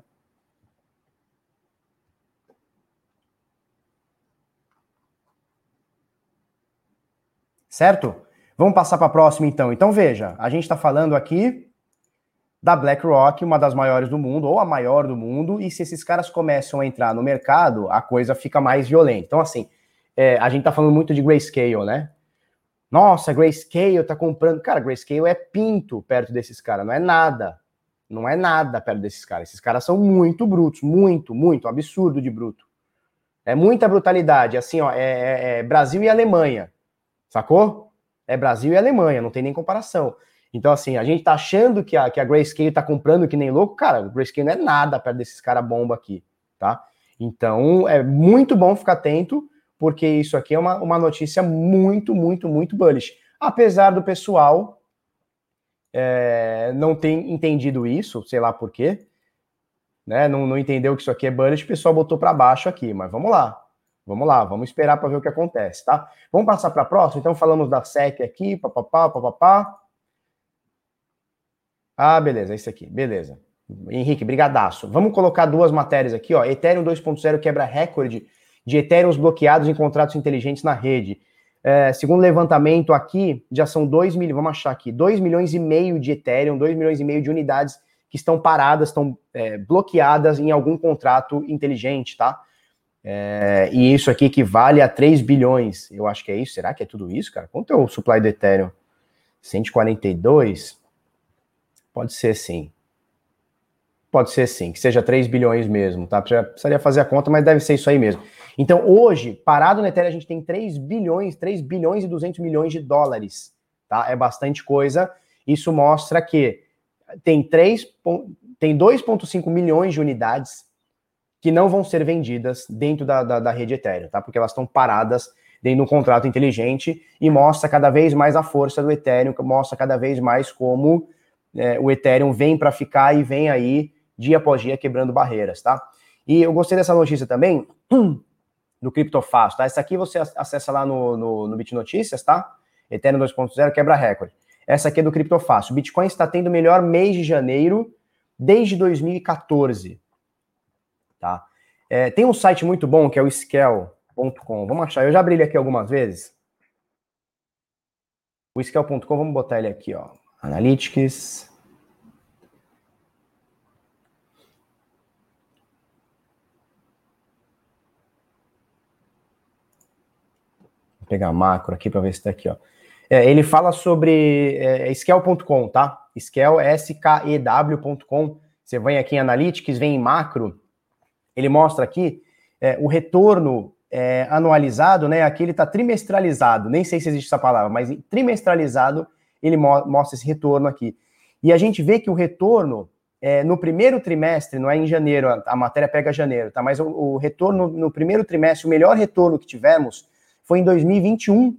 Certo? Vamos passar para a próxima, então. Então, veja, a gente está falando aqui da BlackRock, uma das maiores do mundo, ou a maior do mundo, e se esses caras começam a entrar no mercado, a coisa fica mais violenta. Então, assim, é, a gente está falando muito de Grayscale, né? Nossa, Grayscale tá comprando. Cara, Grayscale é pinto perto desses caras, não é nada. Não é nada perto desses caras. Esses caras são muito brutos, muito, muito, absurdo de bruto. É muita brutalidade, assim, ó, é, é, é Brasil e Alemanha, sacou? É Brasil e Alemanha, não tem nem comparação. Então, assim, a gente tá achando que a, que a Grayscale tá comprando que nem louco, cara, o Grayscale não é nada perto desses caras bomba aqui, tá? Então, é muito bom ficar atento, porque isso aqui é uma, uma notícia muito, muito, muito bullish. Apesar do pessoal é, não ter entendido isso, sei lá por quê, né? Não, não entendeu que isso aqui é bullish, o pessoal botou para baixo aqui, mas vamos lá. Vamos lá, vamos esperar para ver o que acontece, tá? Vamos passar para a próxima? Então falamos da SEC aqui, papapá, papapá. Ah, beleza, é isso aqui, beleza. Henrique, brigadaço. Vamos colocar duas matérias aqui, ó. Ethereum 2.0 quebra recorde de Ethereum bloqueados em contratos inteligentes na rede. É, segundo levantamento aqui, já são 2 milhões, vamos achar aqui, 2 milhões e meio de Ethereum, 2 milhões e meio de unidades que estão paradas, estão é, bloqueadas em algum contrato inteligente, tá? É, e isso aqui equivale a 3 bilhões. Eu acho que é isso. Será que é tudo isso, cara? Quanto é o supply do Ethereum? 142? Pode ser sim. Pode ser sim, que seja 3 bilhões mesmo, tá? Precisaria fazer a conta, mas deve ser isso aí mesmo. Então, hoje, parado no Ethereum, a gente tem 3 bilhões, 3 bilhões e 200 milhões de dólares, tá? É bastante coisa. Isso mostra que tem 3, tem 2,5 milhões de unidades que não vão ser vendidas dentro da, da, da rede Ethereum, tá? Porque elas estão paradas dentro de um contrato inteligente e mostra cada vez mais a força do Ethereum, mostra cada vez mais como é, o Ethereum vem para ficar e vem aí dia após dia quebrando barreiras, tá? E eu gostei dessa notícia também do Criptofácil, tá? Essa aqui você acessa lá no, no, no BitNotícias, tá? Ethereum 2.0 quebra recorde. Essa aqui é do Criptofácil. Bitcoin está tendo o melhor mês de janeiro desde 2014, tá? É, tem um site muito bom que é o Scale.com. Vamos achar. Eu já abri ele aqui algumas vezes. O Scale.com, vamos botar ele aqui, ó. Analytics. Vou pegar macro aqui para ver se está aqui, ó. É, ele fala sobre é, Scale.com, tá? Scale, S-K-E-W.com. Você vem aqui em Analytics, vem em macro. Ele mostra aqui é, o retorno é, anualizado, né? Aqui ele está trimestralizado, nem sei se existe essa palavra, mas trimestralizado ele mo mostra esse retorno aqui. E a gente vê que o retorno é, no primeiro trimestre, não é em janeiro, a, a matéria pega janeiro, tá? Mas o, o, retorno no primeiro trimestre, o melhor retorno que tivemos foi em 2021,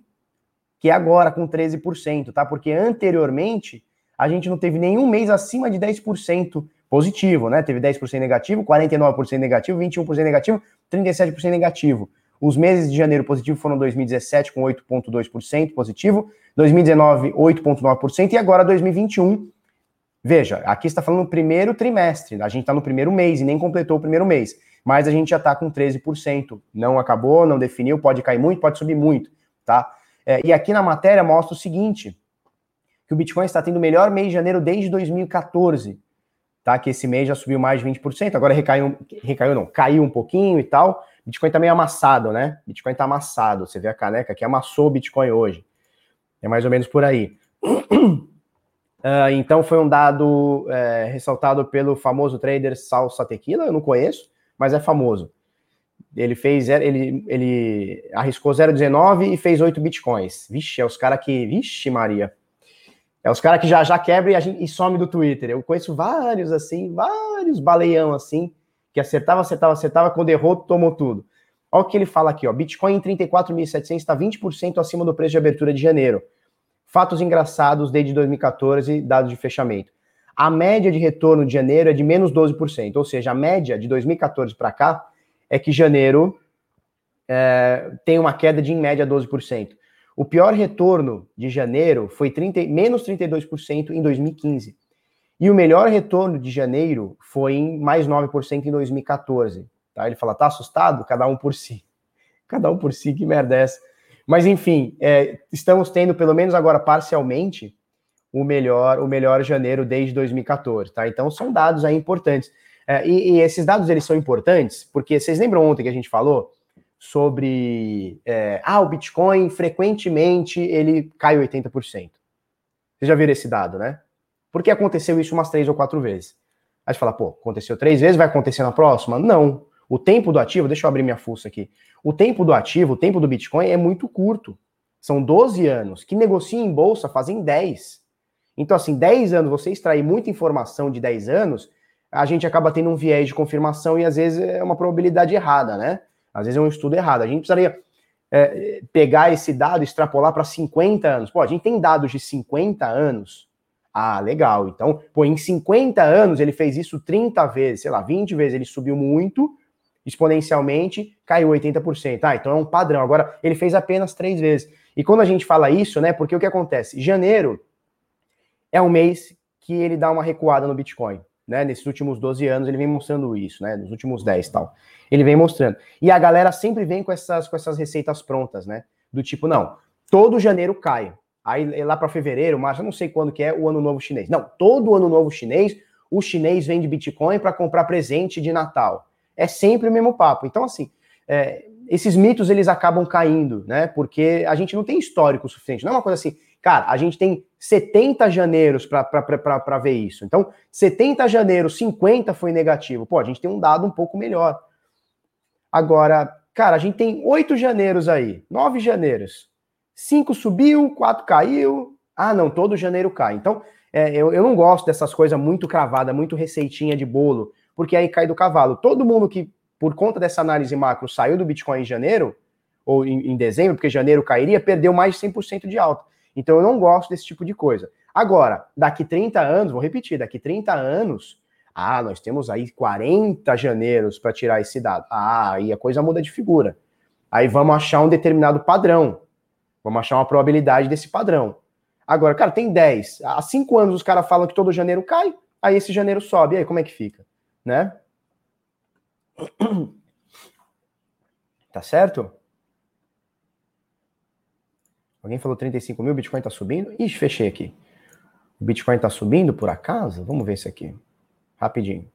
que é agora com 13%, tá? Porque anteriormente a gente não teve nenhum mês acima de 10% positivo, né? Teve 10% negativo, 49% negativo, 21% negativo, 37% negativo. Os meses de janeiro positivo foram 2017 com 8,2% positivo, 2019 8,9% e agora 2021. Veja, aqui está falando no primeiro trimestre, a gente está no primeiro mês e nem completou o primeiro mês, mas a gente já está com 13%. Não acabou, não definiu, pode cair muito, pode subir muito, tá? É, e aqui na matéria mostra o seguinte: que o Bitcoin está tendo o melhor mês de janeiro desde 2014 tá? Que esse mês já subiu mais de 20%, agora recaiu, recaiu não, caiu um pouquinho e tal. Bitcoin tá meio amassado, né? Bitcoin tá amassado. Você vê a caneca que amassou o Bitcoin hoje. É mais ou menos por aí. Uh, então foi um dado é, ressaltado pelo famoso trader Salsa Tequila, eu não conheço, mas é famoso. Ele fez, ele, ele arriscou 0,19 e fez 8 bitcoins. Vixe, é os caras que. Vixe, Maria. É os caras que já já quebram e, gente, e some do Twitter. Eu conheço vários assim, vários baleião assim, que acertava, acertava, acertava, quando errou, tomou tudo. Olha o que ele fala aqui, ó. Bitcoin em 34.700 está 20% acima do preço de abertura de janeiro. Fatos engraçados desde 2014, dados de fechamento. A média de retorno de janeiro é de menos 12%, ou seja, a média de 2014 para cá é que janeiro é, tem uma queda de em média 12%. O pior retorno de janeiro foi 30, menos 32% em 2015. E o melhor retorno de janeiro foi em mais 9% em 2014. Tá? Ele fala, tá assustado? Cada um por si. Cada um por si, que merda é essa? Mas enfim, é, estamos tendo, pelo menos agora parcialmente, o melhor, o melhor janeiro desde 2014, tá? Então são dados aí importantes. É, e, e, esses dados eles são importantes porque vocês lembram ontem que a gente falou sobre é, ah, o Bitcoin frequentemente ele cai 80%. Vocês já viram esse dado, né? Porque aconteceu isso umas três ou quatro vezes. Aí você fala, pô, aconteceu três vezes, vai acontecer na próxima? Não. O tempo do ativo, deixa eu abrir minha fuça aqui. O tempo do ativo, o tempo do Bitcoin é muito curto. São 12 anos. Que negocia em bolsa fazem 10. Então, assim, 10 anos, você extrair muita informação de 10 anos, a gente acaba tendo um viés de confirmação e às vezes é uma probabilidade errada, né? Às vezes é um estudo errado. A gente precisaria é, pegar esse dado e extrapolar para 50 anos. Pô, a gente tem dados de 50 anos. Ah, legal. Então, pô, em 50 anos ele fez isso 30 vezes, sei lá, 20 vezes. Ele subiu muito, exponencialmente, caiu 80%. Ah, então é um padrão. Agora, ele fez apenas três vezes. E quando a gente fala isso, né, porque o que acontece? Janeiro é um mês que ele dá uma recuada no Bitcoin né? Nesses últimos 12 anos ele vem mostrando isso, né? Nos últimos 10 tal. Ele vem mostrando. E a galera sempre vem com essas, com essas receitas prontas, né? Do tipo, não, todo janeiro cai. Aí lá para fevereiro, março, eu não sei quando que é o ano novo chinês. Não, todo ano novo chinês, o chinês vende Bitcoin para comprar presente de Natal. É sempre o mesmo papo. Então, assim, é, esses mitos eles acabam caindo, né? Porque a gente não tem histórico suficiente. Não é uma coisa assim, cara, a gente tem 70 janeiros para ver isso. Então, 70 janeiros, 50 foi negativo. Pô, a gente tem um dado um pouco melhor. Agora, cara, a gente tem 8 janeiros aí, 9 janeiros. 5 subiu, 4 caiu. Ah, não, todo janeiro cai. Então, é, eu, eu não gosto dessas coisas muito cravada, muito receitinha de bolo, porque aí cai do cavalo. Todo mundo que, por conta dessa análise macro, saiu do Bitcoin em janeiro, ou em, em dezembro, porque janeiro cairia, perdeu mais de 100% de alta. Então eu não gosto desse tipo de coisa. Agora, daqui 30 anos, vou repetir, daqui 30 anos, ah, nós temos aí 40 janeiros para tirar esse dado. Ah, aí a coisa muda de figura. Aí vamos achar um determinado padrão. Vamos achar uma probabilidade desse padrão. Agora, cara, tem 10. Há 5 anos os caras falam que todo janeiro cai, aí esse janeiro sobe. Aí, como é que fica? Né? Tá certo? Alguém falou 35 mil, o Bitcoin tá subindo? Ixi, fechei aqui. O Bitcoin tá subindo por acaso? Vamos ver isso aqui. Rapidinho.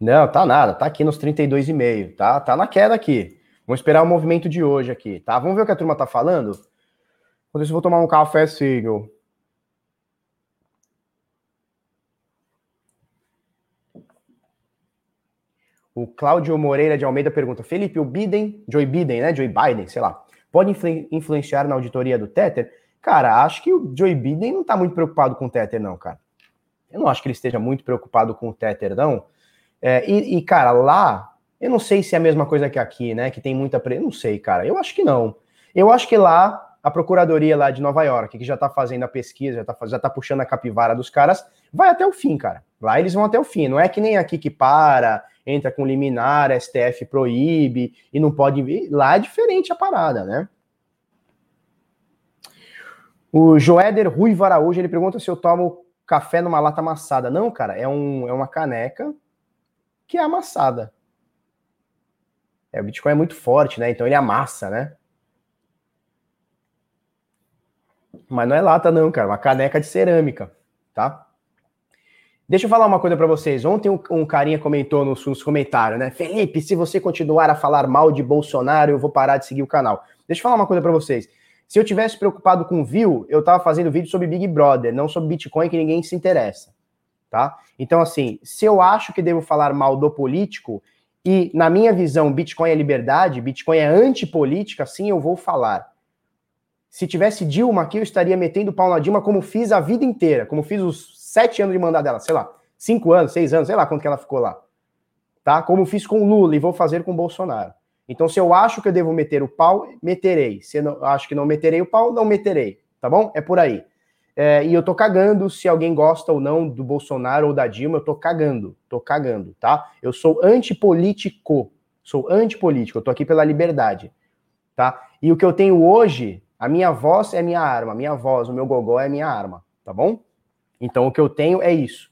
Não, tá nada. Tá aqui nos 32,5. Tá, tá na queda aqui. Vamos esperar o movimento de hoje aqui, tá? Vamos ver o que a turma tá falando? Quando eu vou tomar um café, sigo. O Cláudio Moreira de Almeida pergunta: Felipe, o Biden, Joe Biden, né? Joe Biden, sei lá, pode influ influenciar na auditoria do Tether? Cara, acho que o Joe Biden não tá muito preocupado com o Tether, não, cara. Eu não acho que ele esteja muito preocupado com o Tether, não. É, e, e, cara, lá, eu não sei se é a mesma coisa que aqui, né? Que tem muita. Pre... Não sei, cara. Eu acho que não. Eu acho que lá, a procuradoria lá de Nova York, que já tá fazendo a pesquisa, já tá, já tá puxando a capivara dos caras, vai até o fim, cara. Lá eles vão até o fim. Não é que nem aqui que para entra com liminar, STF proíbe e não pode vir. Lá é diferente a parada, né? O Joéder Rui Araújo, ele pergunta se eu tomo café numa lata amassada. Não, cara, é, um, é uma caneca que é amassada. É, o Bitcoin é muito forte, né? Então ele amassa, né? Mas não é lata não, cara, é uma caneca de cerâmica, tá? Deixa eu falar uma coisa para vocês. Ontem um, um, carinha comentou nos, nos comentários, né? Felipe, se você continuar a falar mal de Bolsonaro, eu vou parar de seguir o canal. Deixa eu falar uma coisa para vocês. Se eu tivesse preocupado com view, eu tava fazendo vídeo sobre Big Brother, não sobre Bitcoin, que ninguém se interessa, tá? Então, assim, se eu acho que devo falar mal do político, e na minha visão, Bitcoin é liberdade, Bitcoin é antipolítica, sim, eu vou falar. Se tivesse Dilma aqui, eu estaria metendo pau na Dilma como fiz a vida inteira, como fiz os sete anos de mandato dela, sei lá, cinco anos, seis anos, sei lá quanto que ela ficou lá. Tá? Como fiz com Lula e vou fazer com Bolsonaro. Então, se eu acho que eu devo meter o pau, meterei. Se eu acho que não meterei o pau, não meterei. Tá bom? É por aí. É, e eu tô cagando se alguém gosta ou não do Bolsonaro ou da Dilma, eu tô cagando. Tô cagando, tá? Eu sou antipolítico. Sou antipolítico. Eu tô aqui pela liberdade. Tá? E o que eu tenho hoje, a minha voz é minha arma. A minha voz, o meu gogó é minha arma. Tá bom? Então, o que eu tenho é isso.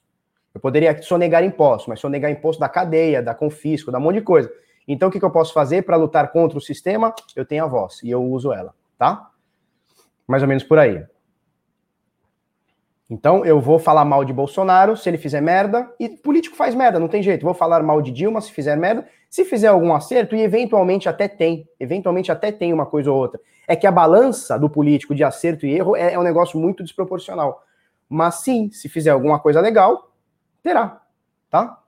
Eu poderia sonegar imposto, mas sonegar imposto da cadeia, da confisco, da um monte de coisa. Então, o que, que eu posso fazer para lutar contra o sistema? Eu tenho a voz e eu uso ela, tá? Mais ou menos por aí. Então, eu vou falar mal de Bolsonaro se ele fizer merda, e político faz merda, não tem jeito. Vou falar mal de Dilma se fizer merda, se fizer algum acerto, e eventualmente até tem, eventualmente até tem uma coisa ou outra. É que a balança do político de acerto e erro é, é um negócio muito desproporcional. Mas sim, se fizer alguma coisa legal, terá, tá?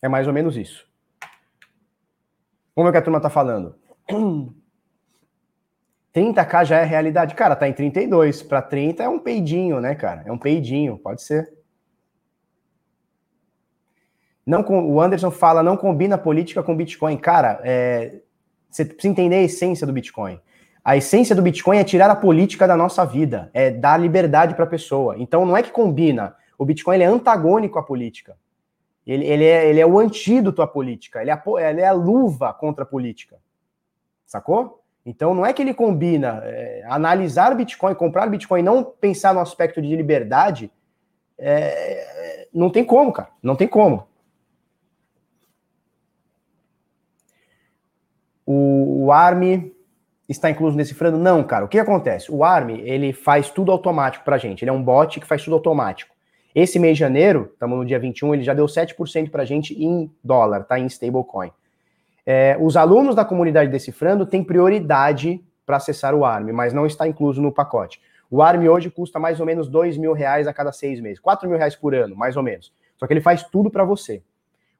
É mais ou menos isso. Vamos ver o que a turma tá falando. 30k já é realidade. Cara, tá em 32. Para 30 é um peidinho, né, cara? É um peidinho, pode ser. Não, o Anderson fala, não combina política com Bitcoin. Cara, é, você precisa entender a essência do Bitcoin. A essência do Bitcoin é tirar a política da nossa vida, é dar liberdade para a pessoa. Então não é que combina. O Bitcoin é antagônico à política. Ele, ele, é, ele é o antídoto à política. Ele é a, ele é a luva contra a política. Sacou? Então não é que ele combina. É, analisar Bitcoin, comprar Bitcoin, não pensar no aspecto de liberdade, é, não tem como, cara. Não tem como. O, o ARM está incluso nesse frando? Não, cara. O que acontece? O ARM, ele faz tudo automático pra gente. Ele é um bot que faz tudo automático. Esse mês de janeiro, estamos no dia 21, ele já deu 7% para a gente em dólar, tá? Em stablecoin. É, os alunos da comunidade Decifrando têm prioridade para acessar o ARM, mas não está incluso no pacote. O ARM hoje custa mais ou menos 2 mil reais a cada seis meses, 4 mil reais por ano, mais ou menos. Só que ele faz tudo para você.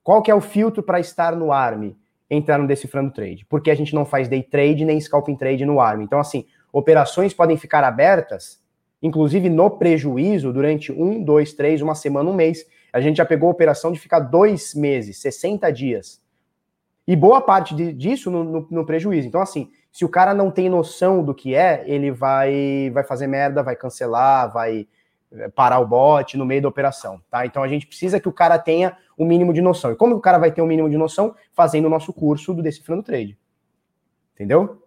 Qual que é o filtro para estar no ARM? Entrar no Decifrando Trade. Porque a gente não faz day trade nem scalping trade no ARM. Então, assim, operações podem ficar abertas, inclusive no prejuízo, durante um, dois, três, uma semana, um mês. A gente já pegou a operação de ficar dois meses, 60 dias. E boa parte de, disso no, no, no prejuízo. Então, assim, se o cara não tem noção do que é, ele vai, vai fazer merda, vai cancelar, vai eh, parar o bot no meio da operação, tá? Então a gente precisa que o cara tenha o um mínimo de noção. E como o cara vai ter o um mínimo de noção? Fazendo o nosso curso do Decifrando Trade. Entendeu?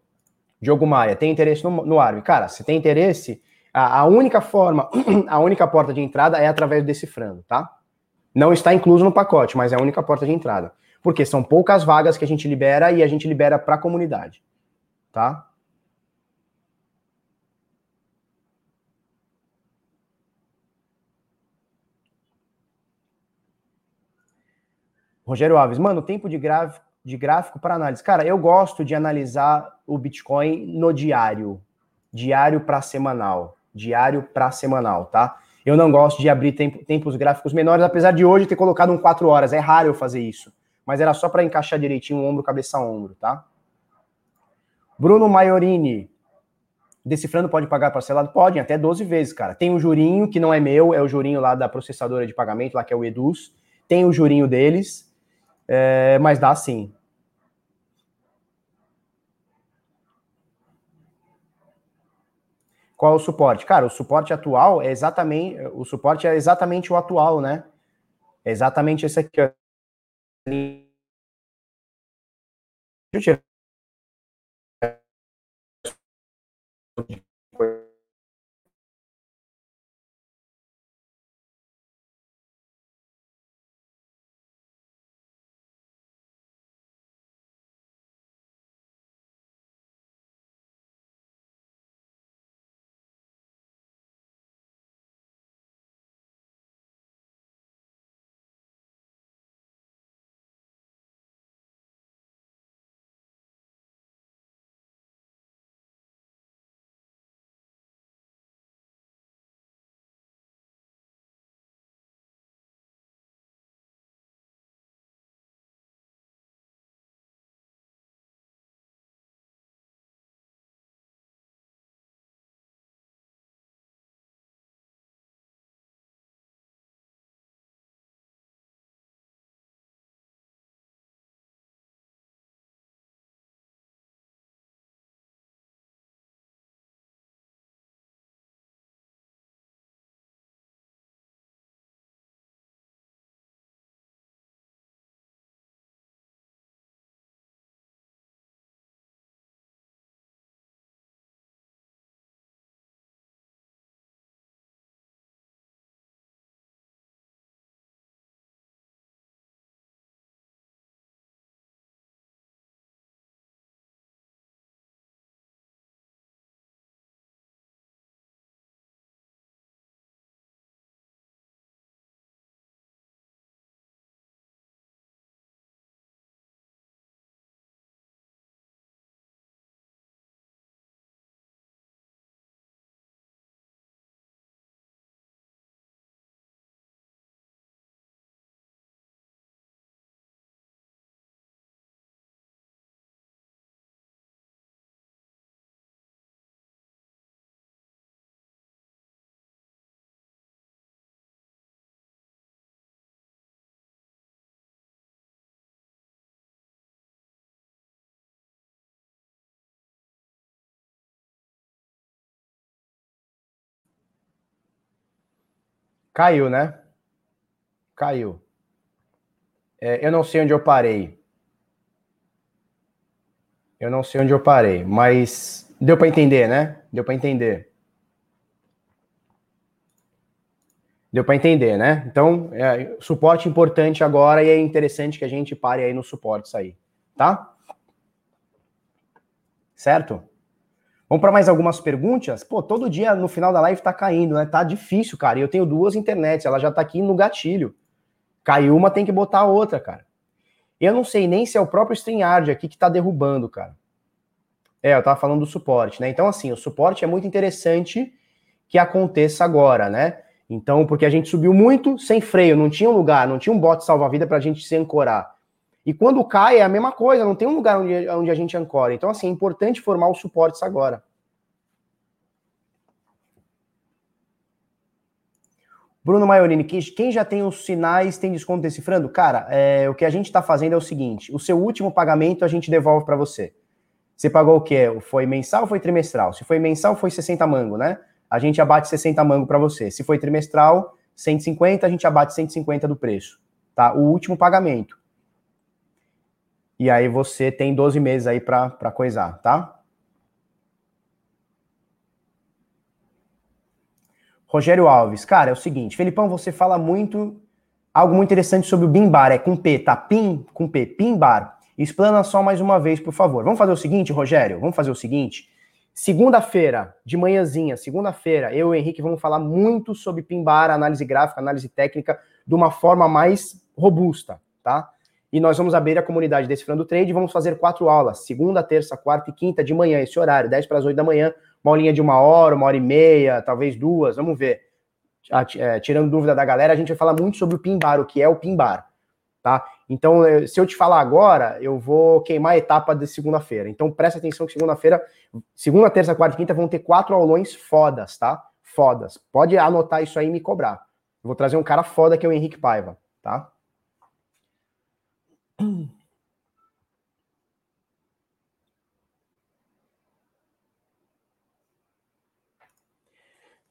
Diogo Maia, tem interesse no, no? Cara, se tem interesse, a, a, única forma, a única porta de entrada é através do Decifrando, tá? Não está incluso no pacote, mas é a única porta de entrada. Porque são poucas vagas que a gente libera e a gente libera para a comunidade tá? Rogério Alves, mano, tempo de gráfico, de gráfico para análise. Cara, eu gosto de analisar o Bitcoin no diário, diário para semanal, diário para semanal, tá? Eu não gosto de abrir tempo, tempos gráficos menores, apesar de hoje ter colocado um 4 horas. É raro eu fazer isso. Mas era só para encaixar direitinho o ombro, cabeça a ombro, tá? Bruno Maiorini, decifrando pode pagar parcelado? Pode, até 12 vezes, cara. Tem um jurinho que não é meu, é o jurinho lá da processadora de pagamento, lá que é o Eduz. Tem o jurinho deles, é, mas dá sim. Qual é o suporte? Cara, o suporte atual é exatamente, o suporte é exatamente o atual, né? É exatamente esse aqui. Deixa eu tirar Caiu, né? Caiu. É, eu não sei onde eu parei. Eu não sei onde eu parei, mas deu para entender, né? Deu para entender. Deu para entender, né? Então, é, suporte importante agora e é interessante que a gente pare aí nos suportes aí, tá? Certo? Vamos para mais algumas perguntas? Pô, todo dia no final da live tá caindo, né? Tá difícil, cara. E eu tenho duas internets, ela já tá aqui no gatilho. Caiu uma, tem que botar a outra, cara. Eu não sei nem se é o próprio StreamYard aqui que tá derrubando, cara. É, eu tava falando do suporte, né? Então, assim, o suporte é muito interessante que aconteça agora, né? Então, porque a gente subiu muito sem freio, não tinha um lugar, não tinha um bote salva-vida pra gente se ancorar. E quando cai é a mesma coisa, não tem um lugar onde, onde a gente ancora. Então, assim, é importante formar os suportes agora. Bruno Maiorini, quem já tem os sinais tem desconto decifrando? Cara, é, o que a gente está fazendo é o seguinte: o seu último pagamento a gente devolve para você. Você pagou o quê? Foi mensal ou foi trimestral? Se foi mensal, foi 60 mango, né? A gente abate 60 mango para você. Se foi trimestral, 150, a gente abate 150 do preço. Tá? O último pagamento. E aí você tem 12 meses aí para coisar, tá? Rogério Alves, cara, é o seguinte, Felipão, você fala muito, algo muito interessante sobre o Bimbar, é com P, tá? Pim, com P, Pimbar. Explana só mais uma vez, por favor. Vamos fazer o seguinte, Rogério, vamos fazer o seguinte. Segunda-feira, de manhãzinha, segunda-feira, eu e o Henrique vamos falar muito sobre Pimbar, análise gráfica, análise técnica, de uma forma mais robusta, tá? E nós vamos abrir a comunidade desse Frando Trade e vamos fazer quatro aulas, segunda, terça, quarta e quinta de manhã, esse horário, 10 para as 8 da manhã, uma aulinha de uma hora, uma hora e meia, talvez duas, vamos ver. É, tirando dúvida da galera, a gente vai falar muito sobre o Pimbar, o que é o Pimbar, tá? Então, se eu te falar agora, eu vou queimar a etapa de segunda-feira. Então, presta atenção que segunda-feira, segunda, terça, quarta e quinta vão ter quatro aulões fodas, tá? Fodas. Pode anotar isso aí e me cobrar. Eu vou trazer um cara foda que é o Henrique Paiva, tá?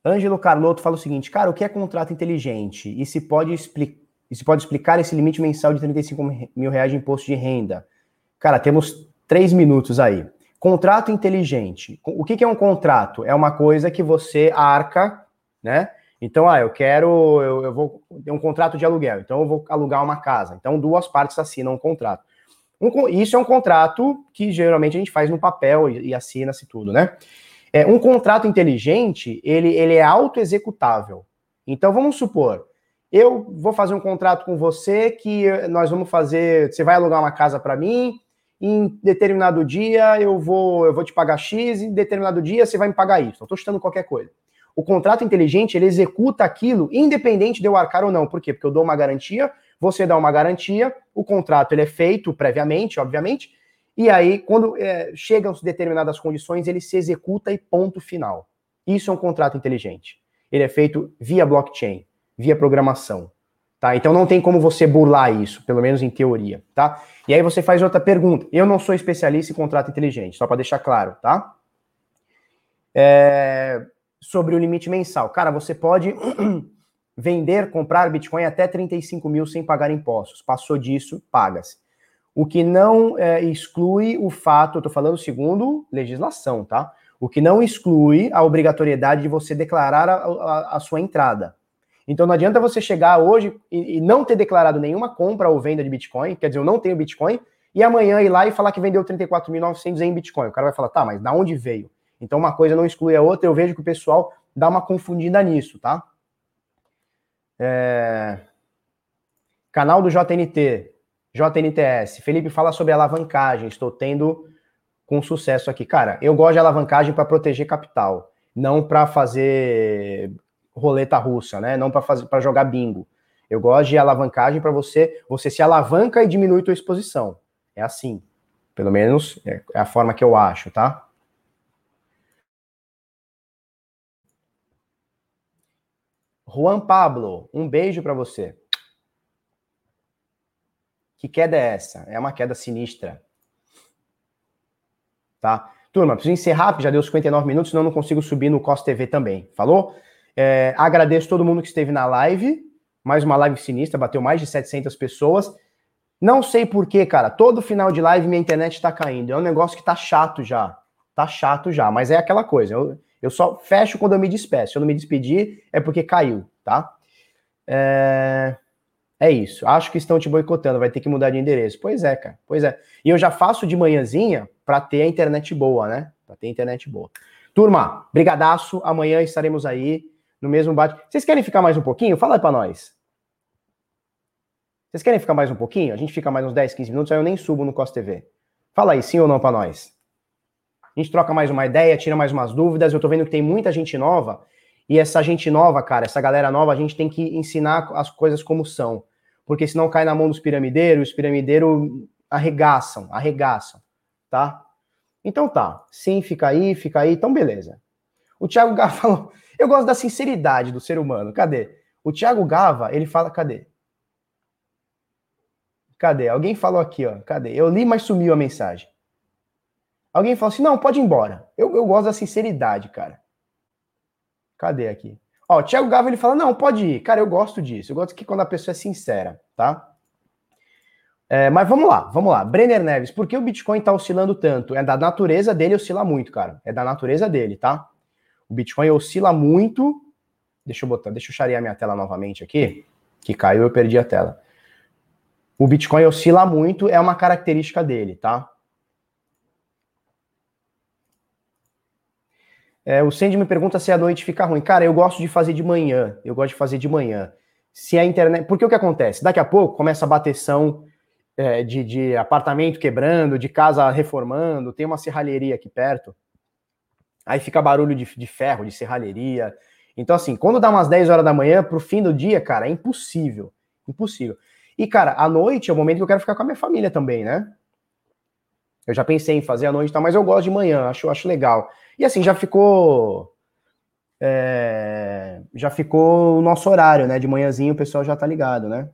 Ângelo Carlotto fala o seguinte, cara, o que é contrato inteligente? E se pode, expli e se pode explicar esse limite mensal de 35 mil reais de imposto de renda? Cara, temos três minutos aí. Contrato inteligente. O que, que é um contrato? É uma coisa que você arca, né? Então, ah, eu quero, eu, eu vou ter um contrato de aluguel, então eu vou alugar uma casa. Então, duas partes assinam um contrato. Um, isso é um contrato que geralmente a gente faz no papel e, e assina-se tudo, né? É, um contrato inteligente, ele, ele é auto-executável. Então, vamos supor, eu vou fazer um contrato com você que nós vamos fazer, você vai alugar uma casa para mim, em determinado dia eu vou, eu vou te pagar X, em determinado dia você vai me pagar Y. Estou chutando qualquer coisa. O contrato inteligente, ele executa aquilo independente de eu arcar ou não. Por quê? Porque eu dou uma garantia, você dá uma garantia, o contrato ele é feito previamente, obviamente, e aí, quando é, chegam determinadas condições, ele se executa e ponto final. Isso é um contrato inteligente. Ele é feito via blockchain, via programação. Tá? Então não tem como você burlar isso, pelo menos em teoria, tá? E aí você faz outra pergunta. Eu não sou especialista em contrato inteligente, só para deixar claro, tá? É, sobre o limite mensal. Cara, você pode vender, comprar Bitcoin até 35 mil sem pagar impostos. Passou disso, paga-se. O que não é, exclui o fato, eu estou falando segundo legislação, tá? O que não exclui a obrigatoriedade de você declarar a, a, a sua entrada. Então não adianta você chegar hoje e, e, não ter declarado nenhuma compra ou venda de Bitcoin, quer dizer, eu não tenho Bitcoin, e amanhã ir lá e falar que vendeu 34.900 em Bitcoin. O cara vai falar, tá, mas da onde veio? Então uma coisa não exclui a outra, eu vejo que o pessoal dá uma confundida nisso, tá? É... Canal do JNT, JNTS. Felipe fala sobre alavancagem. Estou tendo com sucesso aqui. Cara, eu gosto de alavancagem para proteger capital, não para fazer roleta russa, né? Não para jogar bingo. Eu gosto de alavancagem para você, você se alavanca e diminui tua exposição. É assim. Pelo menos é a forma que eu acho, tá? Juan Pablo, um beijo para você. Que queda é essa? É uma queda sinistra. Tá? Turma, preciso encerrar, porque já deu 59 minutos, senão não consigo subir no COS TV também. Falou? É, agradeço todo mundo que esteve na live. Mais uma live sinistra, bateu mais de 700 pessoas. Não sei porquê, cara. Todo final de live minha internet está caindo. É um negócio que tá chato já. Tá chato já, mas é aquela coisa. Eu, eu só fecho quando eu me despeço. Se eu não me despedir, é porque caiu, tá? É... É isso. Acho que estão te boicotando, vai ter que mudar de endereço. Pois é, cara. Pois é. E eu já faço de manhãzinha para ter a internet boa, né? para ter internet boa. Turma, brigadaço, amanhã estaremos aí no mesmo bate. Vocês querem ficar mais um pouquinho? Fala aí para nós. Vocês querem ficar mais um pouquinho? A gente fica mais uns 10, 15 minutos, aí eu nem subo no Costa TV. Fala aí, sim ou não para nós. A gente troca mais uma ideia, tira mais umas dúvidas. Eu tô vendo que tem muita gente nova. E essa gente nova, cara, essa galera nova, a gente tem que ensinar as coisas como são. Porque senão cai na mão dos piramideiros, os piramideiros arregaçam, arregaçam, tá? Então tá, sim, fica aí, fica aí, então beleza. O Thiago Gava falou, eu gosto da sinceridade do ser humano, cadê? O Thiago Gava, ele fala, cadê? Cadê? Alguém falou aqui, ó. Cadê? Eu li, mas sumiu a mensagem. Alguém falou assim: não, pode ir embora. Eu, eu gosto da sinceridade, cara. Cadê aqui? Ó, o Thiago Gava ele fala: não, pode ir. Cara, eu gosto disso. Eu gosto que quando a pessoa é sincera, tá? É, mas vamos lá, vamos lá. Brenner Neves, por que o Bitcoin tá oscilando tanto? É da natureza dele oscilar muito, cara. É da natureza dele, tá? O Bitcoin oscila muito. Deixa eu botar, deixa eu charear minha tela novamente aqui. Que caiu, eu perdi a tela o Bitcoin oscila muito, é uma característica dele, tá? É, o Sandy me pergunta se a noite fica ruim. Cara, eu gosto de fazer de manhã. Eu gosto de fazer de manhã. Se a internet. Porque o que acontece? Daqui a pouco começa a bateção é, de, de apartamento quebrando, de casa reformando, tem uma serralheria aqui perto. Aí fica barulho de, de ferro, de serralheria. Então, assim, quando dá umas 10 horas da manhã, pro fim do dia, cara, é impossível. Impossível. E, cara, à noite é o momento que eu quero ficar com a minha família também, né? Eu já pensei em fazer à noite, tá, mas eu gosto de manhã, acho, acho legal. E assim, já ficou. É, já ficou o nosso horário, né? De manhãzinho o pessoal já tá ligado, né?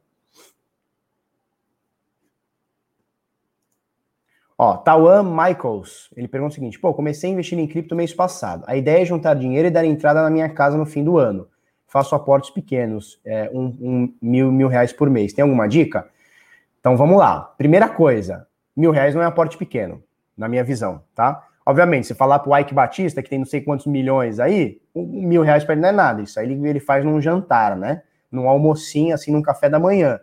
Ó, Tawan Michaels, ele pergunta o seguinte: pô, comecei a investir em cripto mês passado. A ideia é juntar dinheiro e dar entrada na minha casa no fim do ano faço aportes pequenos, é, um, um, mil, mil reais por mês. Tem alguma dica? Então vamos lá. Primeira coisa, mil reais não é aporte pequeno, na minha visão, tá? Obviamente, se falar pro Ike Batista, que tem não sei quantos milhões aí, um, mil reais para ele não é nada. Isso aí ele, ele faz num jantar, né? Num almocinho, assim, num café da manhã,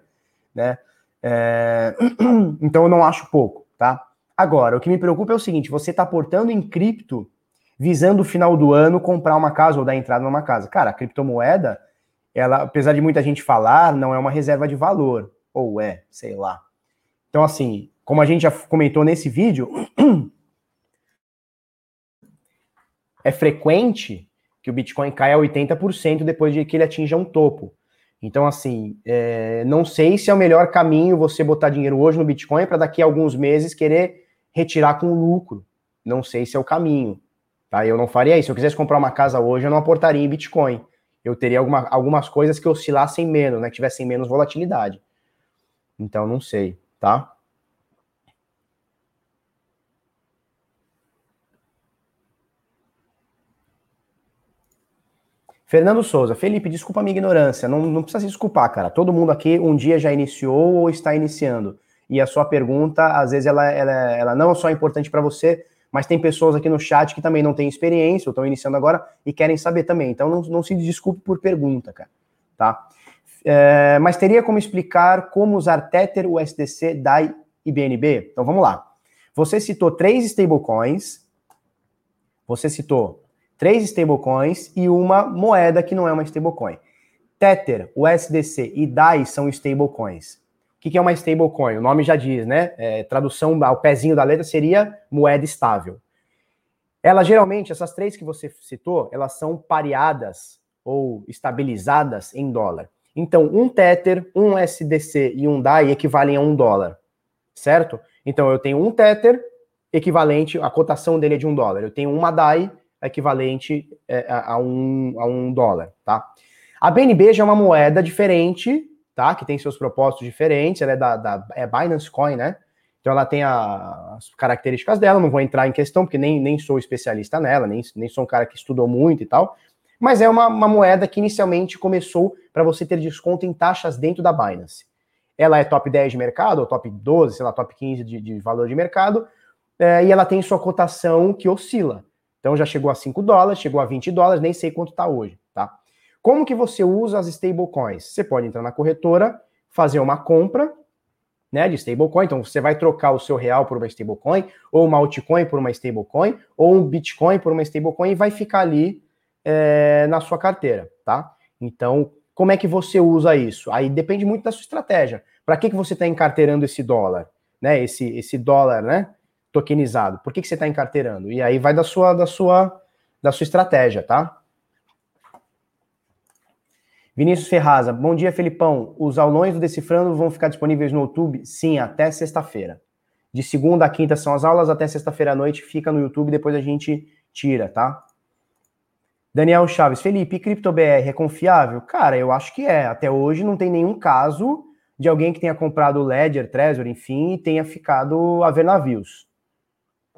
né? É... Então eu não acho pouco, tá? Agora, o que me preocupa é o seguinte: você está aportando em cripto visando o final do ano comprar uma casa ou dar entrada numa casa. Cara, a criptomoeda, ela, apesar de muita gente falar, não é uma reserva de valor. Ou é, sei lá. Então, assim, como a gente já comentou nesse vídeo, é frequente que o Bitcoin caia 80% depois de que ele atinja um topo. Então, assim, é, não sei se é o melhor caminho você botar dinheiro hoje no Bitcoin para daqui a alguns meses querer retirar com lucro. Não sei se é o caminho. Tá? Eu não faria isso. Se eu quisesse comprar uma casa hoje, eu não aportaria em Bitcoin. Eu teria alguma, algumas coisas que oscilassem menos, né? Que tivessem menos volatilidade. Então, não sei, tá? Fernando Souza, Felipe, desculpa a minha ignorância, não, não precisa se desculpar, cara. Todo mundo aqui um dia já iniciou ou está iniciando. E a sua pergunta, às vezes, ela, ela, ela não é importante para você, mas tem pessoas aqui no chat que também não têm experiência, ou estão iniciando agora e querem saber também. Então não, não se desculpe por pergunta, cara. Tá? É, mas teria como explicar como usar Tether, USDC, DAI e BNB? Então vamos lá. Você citou três stablecoins, você citou três stablecoins e uma moeda que não é uma stablecoin. Tether, USDC e DAI são stablecoins que, que é uma stablecoin? O nome já diz, né? É, tradução ao pezinho da letra seria moeda estável. Ela geralmente, essas três que você citou, elas são pareadas ou estabilizadas em dólar. Então, um Tether, um SDC e um DAI equivalem a um dólar, certo? Então, eu tenho um Tether equivalente, a cotação dele é de um dólar. Eu tenho uma DAI equivalente é, a, um, a um dólar, tá? A BNB já é uma moeda diferente tá? Que tem seus propósitos diferentes, ela é da, da é Binance Coin, né? Então ela tem a, as características dela, não vou entrar em questão, porque nem, nem sou especialista nela, nem, nem sou um cara que estudou muito e tal. Mas é uma, uma moeda que inicialmente começou para você ter desconto em taxas dentro da Binance. Ela é top 10 de mercado, ou top 12, sei lá, top 15 de, de valor de mercado, é, e ela tem sua cotação que oscila. Então já chegou a 5 dólares, chegou a 20 dólares, nem sei quanto está hoje, tá? Como que você usa as stablecoins? Você pode entrar na corretora, fazer uma compra, né, de stablecoin. Então você vai trocar o seu real por uma stablecoin, ou uma altcoin por uma stablecoin, ou um Bitcoin por uma stablecoin e vai ficar ali é, na sua carteira, tá? Então, como é que você usa isso? Aí depende muito da sua estratégia. Para que, que você está encarteirando esse dólar, né? Esse, esse dólar, né? Tokenizado. Por que, que você está encarteirando? E aí vai da sua, da sua, da sua estratégia, tá? Vinícius Ferraza, bom dia, Felipão. Os aulões do Decifrando vão ficar disponíveis no YouTube? Sim, até sexta-feira. De segunda a quinta são as aulas, até sexta-feira à noite fica no YouTube, depois a gente tira, tá? Daniel Chaves, Felipe, CryptoBR é confiável? Cara, eu acho que é. Até hoje não tem nenhum caso de alguém que tenha comprado Ledger, Trezor, enfim, e tenha ficado a ver navios.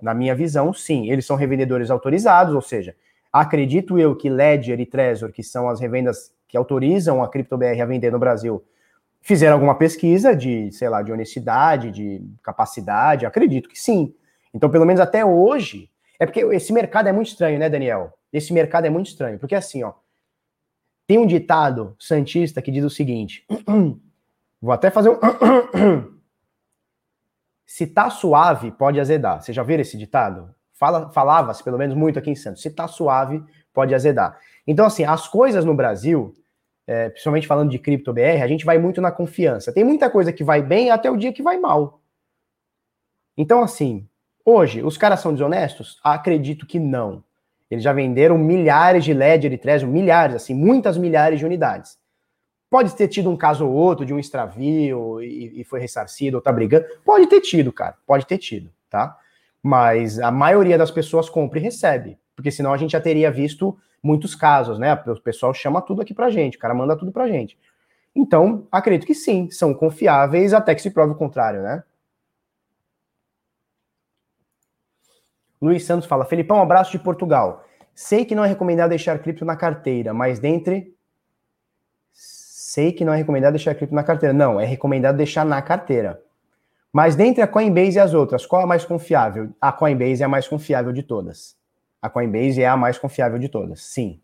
Na minha visão, sim. Eles são revendedores autorizados, ou seja, acredito eu que Ledger e Trezor, que são as revendas que autorizam a CryptoBR a vender no Brasil fizeram alguma pesquisa de, sei lá, de honestidade, de capacidade? Acredito que sim. Então, pelo menos até hoje, é porque esse mercado é muito estranho, né, Daniel? Esse mercado é muito estranho, porque assim, ó, tem um ditado santista que diz o seguinte: vou até fazer um. Se tá suave, pode azedar. Você já viu esse ditado? Fala, Falava-se, pelo menos muito aqui em Santos. Se tá suave, pode azedar. Então, assim, as coisas no Brasil, é, principalmente falando de cripto BR, a gente vai muito na confiança. Tem muita coisa que vai bem até o dia que vai mal. Então, assim, hoje, os caras são desonestos? Acredito que não. Eles já venderam milhares de Ledger e Trezor, milhares, assim, muitas milhares de unidades. Pode ter tido um caso ou outro de um extravio e, e foi ressarcido ou tá brigando. Pode ter tido, cara. Pode ter tido, tá? Mas a maioria das pessoas compra e recebe. Porque senão a gente já teria visto muitos casos, né? O pessoal chama tudo aqui pra gente, o cara manda tudo pra gente. Então, acredito que sim, são confiáveis até que se prove o contrário, né? Luiz Santos fala: Felipão, abraço de Portugal. Sei que não é recomendado deixar cripto na carteira, mas dentre. Sei que não é recomendado deixar cripto na carteira. Não, é recomendado deixar na carteira. Mas dentre a Coinbase e as outras, qual é a mais confiável? A Coinbase é a mais confiável de todas a Coinbase é a mais confiável de todas, sim.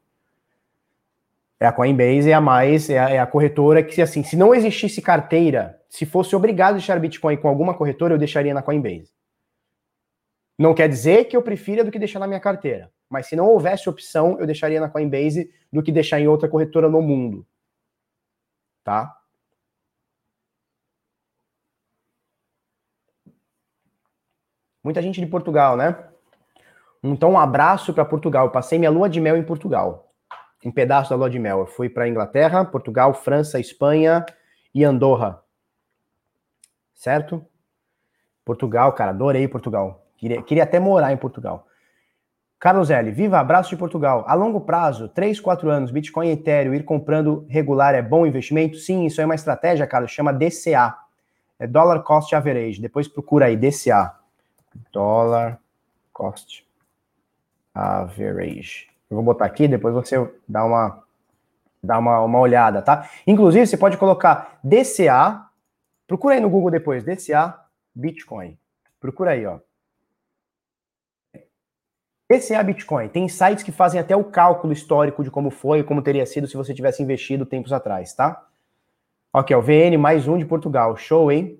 É a Coinbase é a mais, é a, é a, corretora que, assim, se não existisse carteira, se fosse obrigado a deixar Bitcoin com alguma corretora, eu deixaria na Coinbase. Não quer dizer que eu prefira do que deixar na minha carteira. Mas se não houvesse opção, eu deixaria na Coinbase do que deixar em outra corretora no mundo. Tá? Muita gente de Portugal, né? Então, um abraço para Portugal. Eu passei minha lua de mel em Portugal. Um pedaço da lua de mel. Eu fui para Inglaterra, Portugal, França, Espanha e Andorra. Certo? Portugal, cara, adorei Portugal. Queria, queria até morar em Portugal. Carlos L, viva, abraço de Portugal. A longo prazo, 3, 4 anos, Bitcoin e Ethereum, ir comprando regular é bom investimento? Sim, isso é uma estratégia, Carlos, chama DCA. É Dollar Cost Average. Depois procura aí, DCA. Dollar Cost average. Eu vou botar aqui, depois você dá uma dá uma, uma olhada, tá? Inclusive, você pode colocar DCA, procura aí no Google depois, DCA Bitcoin. Procura aí, ó. DCA Bitcoin. Tem sites que fazem até o cálculo histórico de como foi, como teria sido se você tivesse investido tempos atrás, tá? Ok, o VN mais um de Portugal. Show, hein?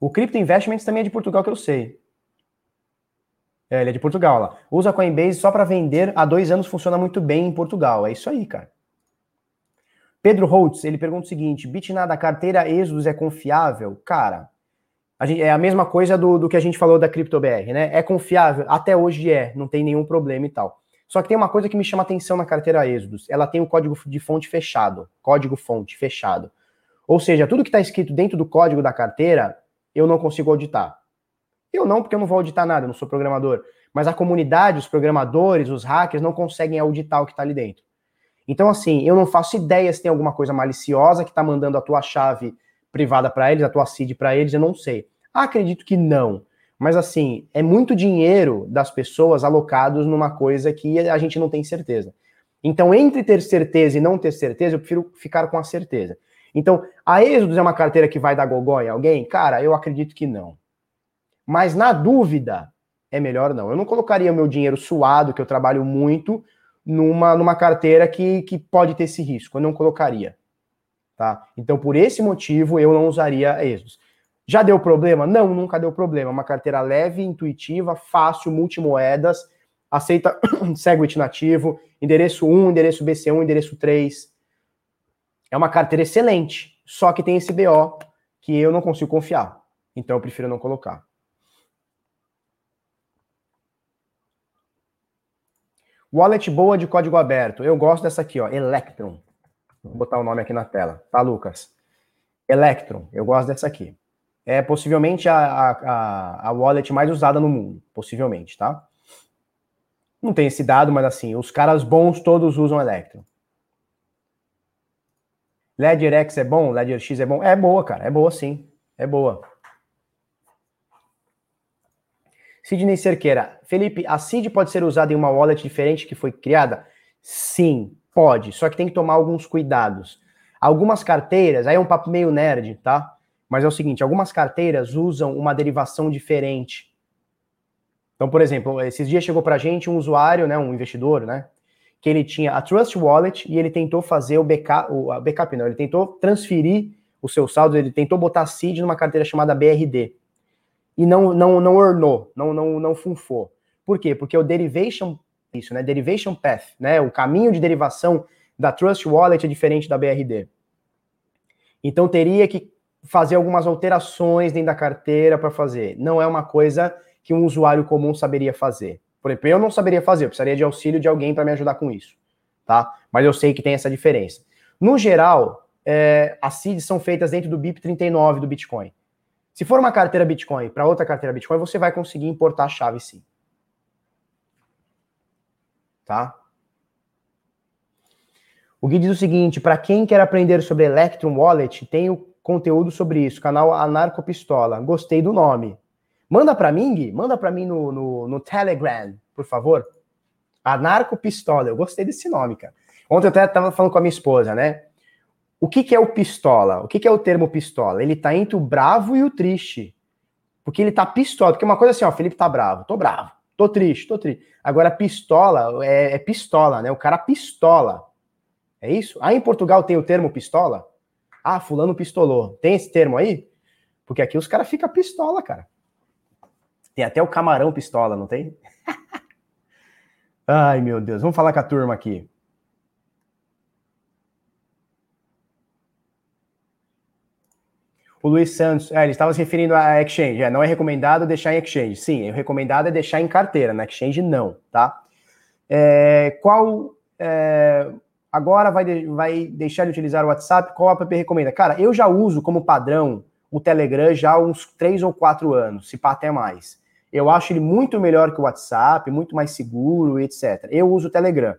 O Crypto Investments também é de Portugal, que eu sei. É, ele é de Portugal lá. Usa Coinbase só para vender. Há dois anos funciona muito bem em Portugal. É isso aí, cara. Pedro Holtz, ele pergunta o seguinte: Bitnada, a carteira Exodus é confiável? Cara, a gente, é a mesma coisa do, do que a gente falou da CryptoBR, né? É confiável? Até hoje é, não tem nenhum problema e tal. Só que tem uma coisa que me chama atenção na carteira Exodus. Ela tem o código de fonte fechado. Código fonte fechado. Ou seja, tudo que está escrito dentro do código da carteira, eu não consigo auditar. Eu não, porque eu não vou auditar nada, eu não sou programador. Mas a comunidade, os programadores, os hackers não conseguem auditar o que está ali dentro. Então, assim, eu não faço ideia se tem alguma coisa maliciosa que está mandando a tua chave privada para eles, a tua seed para eles, eu não sei. Acredito que não. Mas, assim, é muito dinheiro das pessoas alocados numa coisa que a gente não tem certeza. Então, entre ter certeza e não ter certeza, eu prefiro ficar com a certeza. Então, a Exodus é uma carteira que vai dar gogó em alguém? Cara, eu acredito que não. Mas na dúvida, é melhor não. Eu não colocaria meu dinheiro suado, que eu trabalho muito, numa, numa carteira que, que pode ter esse risco. Eu não colocaria. Tá? Então, por esse motivo, eu não usaria Exodus. Já deu problema? Não, nunca deu problema. Uma carteira leve, intuitiva, fácil, multimoedas, aceita Segwit nativo, endereço 1, endereço BC1, endereço 3. É uma carteira excelente, só que tem esse BO que eu não consigo confiar. Então eu prefiro não colocar. Wallet boa de código aberto. Eu gosto dessa aqui, ó, Electron. Vou botar o nome aqui na tela, tá, Lucas? Electron. Eu gosto dessa aqui. É possivelmente a, a, a wallet mais usada no mundo. Possivelmente, tá? Não tem esse dado, mas assim, os caras bons todos usam Electron. Ledger X é bom? Ledger X é bom? É boa, cara. É boa sim. É boa. Sidney Cerqueira. Felipe, a CID pode ser usada em uma wallet diferente que foi criada? Sim, pode. Só que tem que tomar alguns cuidados. Algumas carteiras, aí é um papo meio nerd, tá? Mas é o seguinte, algumas carteiras usam uma derivação diferente. Então, por exemplo, esses dias chegou pra gente um usuário, né, um investidor, né, que ele tinha a Trust Wallet e ele tentou fazer o backup, o backup não, ele tentou transferir o seu saldo, ele tentou botar CID numa carteira chamada BRD e não não não ornou, não não não funfou. Por quê? Porque o derivation isso, né? Derivation path, né? O caminho de derivação da Trust Wallet é diferente da BRD. Então teria que fazer algumas alterações dentro da carteira para fazer. Não é uma coisa que um usuário comum saberia fazer. Por exemplo, eu não saberia fazer, eu precisaria de auxílio de alguém para me ajudar com isso, tá? Mas eu sei que tem essa diferença. No geral, é, as seeds são feitas dentro do BIP 39 do Bitcoin. Se for uma carteira Bitcoin para outra carteira Bitcoin, você vai conseguir importar a chave sim. Tá? O Gui diz o seguinte: para quem quer aprender sobre Electrum Wallet, tenho conteúdo sobre isso, canal Anarcopistola. Gostei do nome. Manda para mim, Gui, manda para mim no, no, no, Telegram, por favor. Anarcopistola. Eu gostei desse nome, cara. Ontem eu até estava falando com a minha esposa, né? O que, que é o pistola? O que, que é o termo pistola? Ele tá entre o bravo e o triste. Porque ele tá pistola. Porque uma coisa assim, ó, Felipe tá bravo, tô bravo, tô triste, tô triste. Agora, pistola é, é pistola, né? O cara pistola. É isso? Aí em Portugal tem o termo pistola? Ah, fulano pistolou. Tem esse termo aí? Porque aqui os caras ficam pistola, cara. Tem até o camarão pistola, não tem? Ai, meu Deus. Vamos falar com a turma aqui. O Luiz Santos, é, ele estava se referindo a exchange. É, não é recomendado deixar em exchange. Sim, o recomendado é deixar em carteira, na exchange não, tá? É, qual. É, agora vai, vai deixar de utilizar o WhatsApp? Qual app recomenda? Cara, eu já uso como padrão o Telegram já há uns três ou quatro anos, se pá até mais. Eu acho ele muito melhor que o WhatsApp, muito mais seguro, etc. Eu uso o Telegram.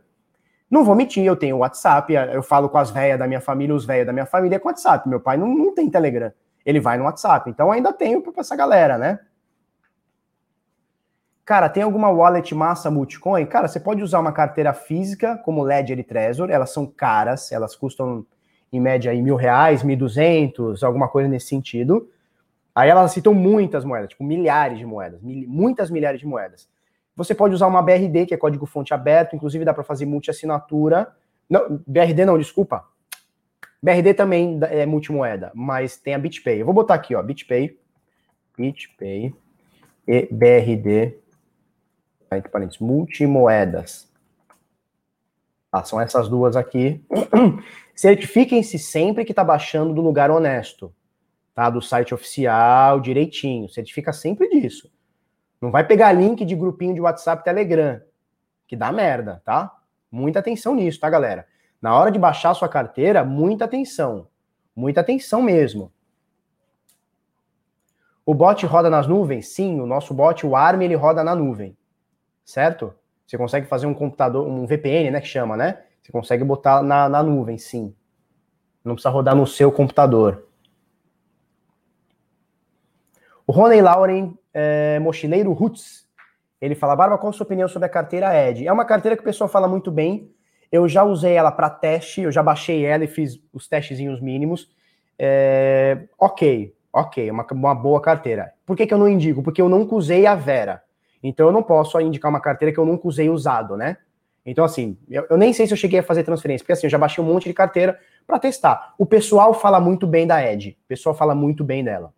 Não vou mentir, eu tenho o WhatsApp, eu falo com as velhas da minha família, os velhos da minha família é com WhatsApp. Meu pai não, não tem Telegram ele vai no WhatsApp. Então ainda tenho para essa galera, né? Cara, tem alguma wallet massa multicoin? Cara, você pode usar uma carteira física como Ledger e Trezor, elas são caras, elas custam em média aí mil reais, mil duzentos, alguma coisa nesse sentido. Aí elas citam muitas moedas, tipo milhares de moedas, mil, muitas milhares de moedas. Você pode usar uma BRD, que é código fonte aberto, inclusive dá para fazer multi-assinatura. Não, BRD não, desculpa. BRD também é multimoeda, mas tem a BitPay. Eu vou botar aqui, ó, BitPay, BitPay e BRD, entre parênteses, multimoedas. Ah, são essas duas aqui. Certifiquem-se sempre que está baixando do lugar honesto, tá? Do site oficial, direitinho. Certifica sempre disso. Não vai pegar link de grupinho de WhatsApp, Telegram, que dá merda, tá? Muita atenção nisso, tá, galera? Na hora de baixar sua carteira, muita atenção. Muita atenção mesmo. O bot roda nas nuvens? Sim, o nosso bot, o ARM, ele roda na nuvem. Certo? Você consegue fazer um computador, um VPN, né, que chama, né? Você consegue botar na, na nuvem, sim. Não precisa rodar no seu computador. O Rony Lauren, é, mochileiro Roots, ele fala, Barba, qual a sua opinião sobre a carteira Ed? É uma carteira que o pessoal fala muito bem, eu já usei ela para teste, eu já baixei ela e fiz os testezinhos mínimos. É, ok, ok, uma, uma boa carteira. Por que, que eu não indico? Porque eu nunca usei a Vera. Então eu não posso indicar uma carteira que eu nunca usei usado, né? Então, assim, eu, eu, nem sei se eu cheguei a fazer transferência, porque assim, eu já baixei um monte de carteira, para testar. O pessoal fala muito bem da Edge, o pessoal fala muito bem dela.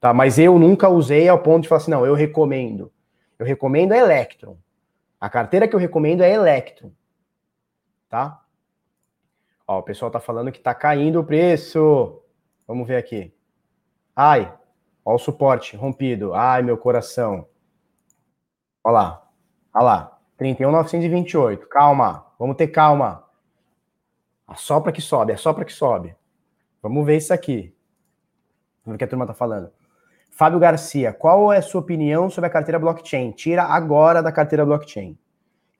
Tá? Mas eu nunca usei ao ponto de falar assim, não, eu recomendo. Eu recomendo a Electron. A carteira que eu recomendo é a Electron. Tá? Ó, o pessoal tá falando que tá caindo o preço. Vamos ver aqui. Ai, ó o suporte rompido. Ai, meu coração. Ó lá. Ó lá. 31,928. Calma. Vamos ter calma. Assopra que sobe, assopra que sobe. Vamos ver isso aqui. Vamos ver o que a turma tá falando. Fábio Garcia, qual é a sua opinião sobre a carteira blockchain? Tira agora da carteira blockchain.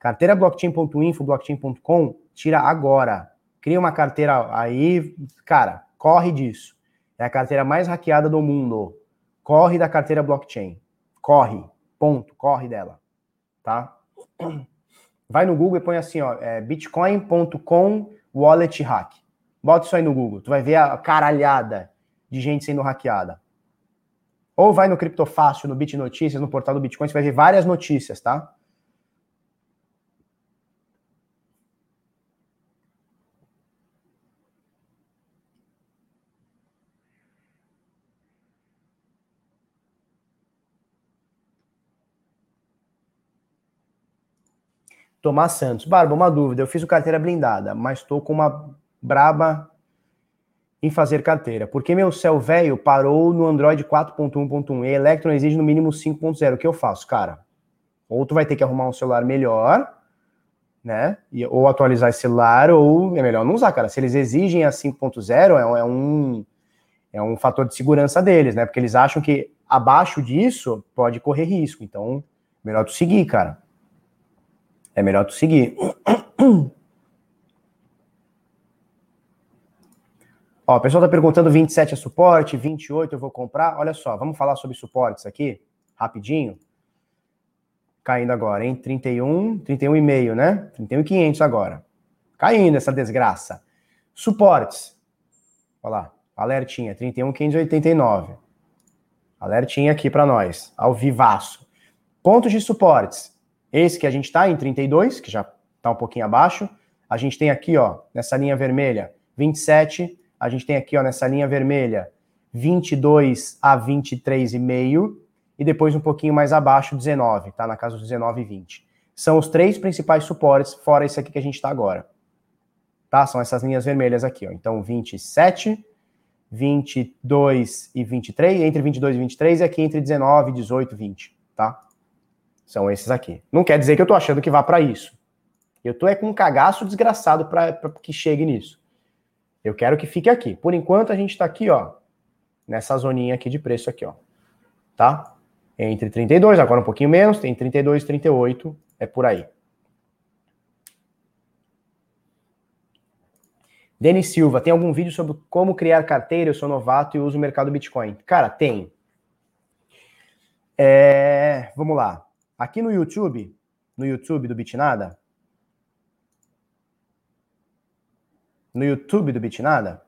Carteira blockchain.info, blockchain.com, tira agora. Cria uma carteira aí, cara, corre disso. É a carteira mais hackeada do mundo. Corre da carteira blockchain. Corre. Ponto. Corre dela. Tá? Vai no Google e põe assim, ó, é bitcoin.com wallet hack. Bota isso aí no Google. Tu vai ver a caralhada de gente sendo hackeada. Ou vai no Criptofácil, no Bit Notícias, no portal do Bitcoin, você vai ver várias notícias, tá? Tomás Santos. Barba, uma dúvida. Eu fiz o carteira blindada, mas estou com uma braba em fazer carteira. Porque meu céu velho parou no Android 4.1.1 e Electron exige no mínimo 5.0. O que eu faço, cara? Ou tu vai ter que arrumar um celular melhor, né? E, ou atualizar esse celular, ou é melhor não usar, cara. Se eles exigem a 5.0, é, é, um, é um fator de segurança deles, né? Porque eles acham que abaixo disso pode correr risco. Então, melhor tu seguir, cara. É melhor tu seguir. Ó, o pessoal tá perguntando 27 é suporte, 28 eu vou comprar. Olha só, vamos falar sobre suportes aqui, rapidinho. Caindo agora, hein? 31, 31,5, né? 31,500 agora. Caindo essa desgraça. Suportes. Olha lá, alertinha, 31,589. Alertinha aqui para nós, ao vivaço. Pontos de suportes. Esse que a gente tá em 32, que já tá um pouquinho abaixo. A gente tem aqui, ó, nessa linha vermelha, 27, a gente tem aqui, ó, nessa linha vermelha, 22 a 23,5 e depois um pouquinho mais abaixo, 19, tá? Na casa dos 19 e 20. São os três principais suportes, fora esse aqui que a gente está agora. Tá? São essas linhas vermelhas aqui, ó. Então, 27, 22 e 23, entre 22 e 23 e aqui entre 19, 18 e 20, tá? São esses aqui. Não quer dizer que eu tô achando que vá para isso. Eu tô é com um cagaço desgraçado para que chegue nisso. Eu quero que fique aqui. Por enquanto, a gente está aqui, ó, nessa zoninha aqui de preço aqui, ó. Tá? Entre 32, agora um pouquinho menos, tem 32, 38, é por aí. Denis Silva, tem algum vídeo sobre como criar carteira? Eu sou novato e uso o mercado Bitcoin. Cara, tem. É, vamos lá. Aqui no YouTube, no YouTube do Bitnada, no YouTube do Bitnada.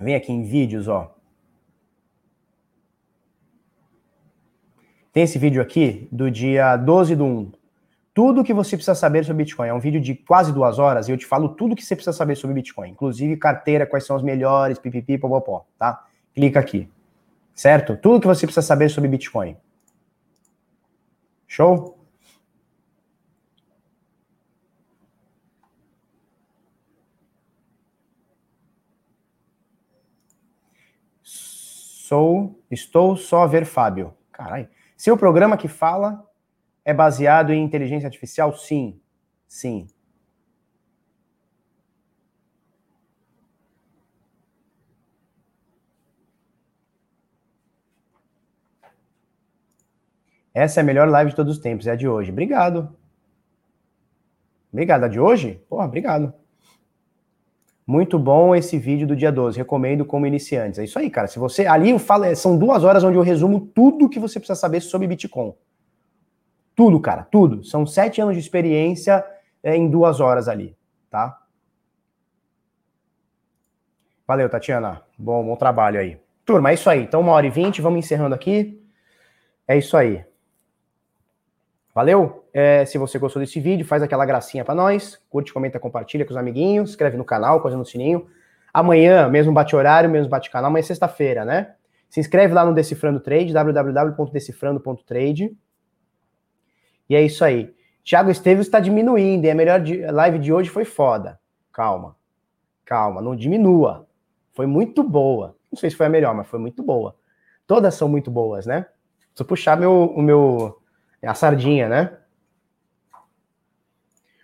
Vem aqui em vídeos, ó. Tem esse vídeo aqui do dia 12 do 1. Tudo que você precisa saber sobre Bitcoin. É um vídeo de quase duas horas e eu te falo tudo que você precisa saber sobre Bitcoin. Inclusive carteira, quais são as melhores, pipipi, popopó, tá? Clica aqui. Certo? Tudo que você precisa saber sobre Bitcoin. Show? Sou, estou só a ver Fábio. Caralho. Seu programa que fala é baseado em inteligência artificial? Sim. Sim. Essa é a melhor live de todos os tempos, é a de hoje. Obrigado. Obrigado. A de hoje? Porra, obrigado. Muito bom esse vídeo do dia 12. Recomendo como iniciantes. É isso aí, cara. Se você. Ali eu falo, são duas horas onde eu resumo tudo que você precisa saber sobre Bitcoin. Tudo, cara, tudo. São sete anos de experiência é, em duas horas ali, tá? Valeu, Tatiana. Bom, bom trabalho aí. Turma, é isso aí. Então, uma hora e vinte, vamos encerrando aqui. É isso aí. Valeu? É, se você gostou desse vídeo, faz aquela gracinha para nós. Curte, comenta, compartilha com os amiguinhos. Inscreve no canal, coisa no sininho. Amanhã, mesmo bate horário, mesmo bate canal. Amanhã é sexta-feira, né? Se inscreve lá no Decifrando Trade, www.decifrando.trade. E é isso aí. Thiago Esteves está diminuindo, e a melhor live de hoje foi foda. Calma. Calma, não diminua. Foi muito boa. Não sei se foi a melhor, mas foi muito boa. Todas são muito boas, né? Preciso puxar meu, o meu é a sardinha, né?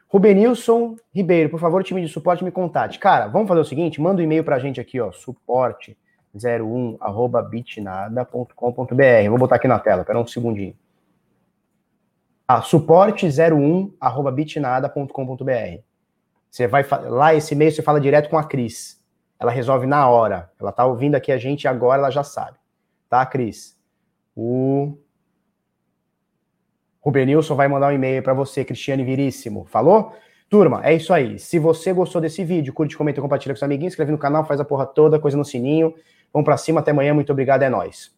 Rubenilson Ribeiro, por favor, time de suporte, me contate. Cara, vamos fazer o seguinte: manda um e-mail pra gente aqui, ó, suporte01@bitnada.com.br. Vou botar aqui na tela, pera um segundinho. Ah, suporte01@bitnada.com.br. Você vai lá esse e-mail você fala direto com a Cris. Ela resolve na hora. Ela tá ouvindo aqui a gente agora, ela já sabe. Tá, Cris? O Rubenilson vai mandar um e-mail para você, Cristiane Viríssimo. Falou? Turma, é isso aí. Se você gostou desse vídeo, curte, comenta, compartilha com seus amiguinhos, inscreve no canal, faz a porra toda, coisa no sininho. Vamos para cima, até amanhã, muito obrigado, é nóis.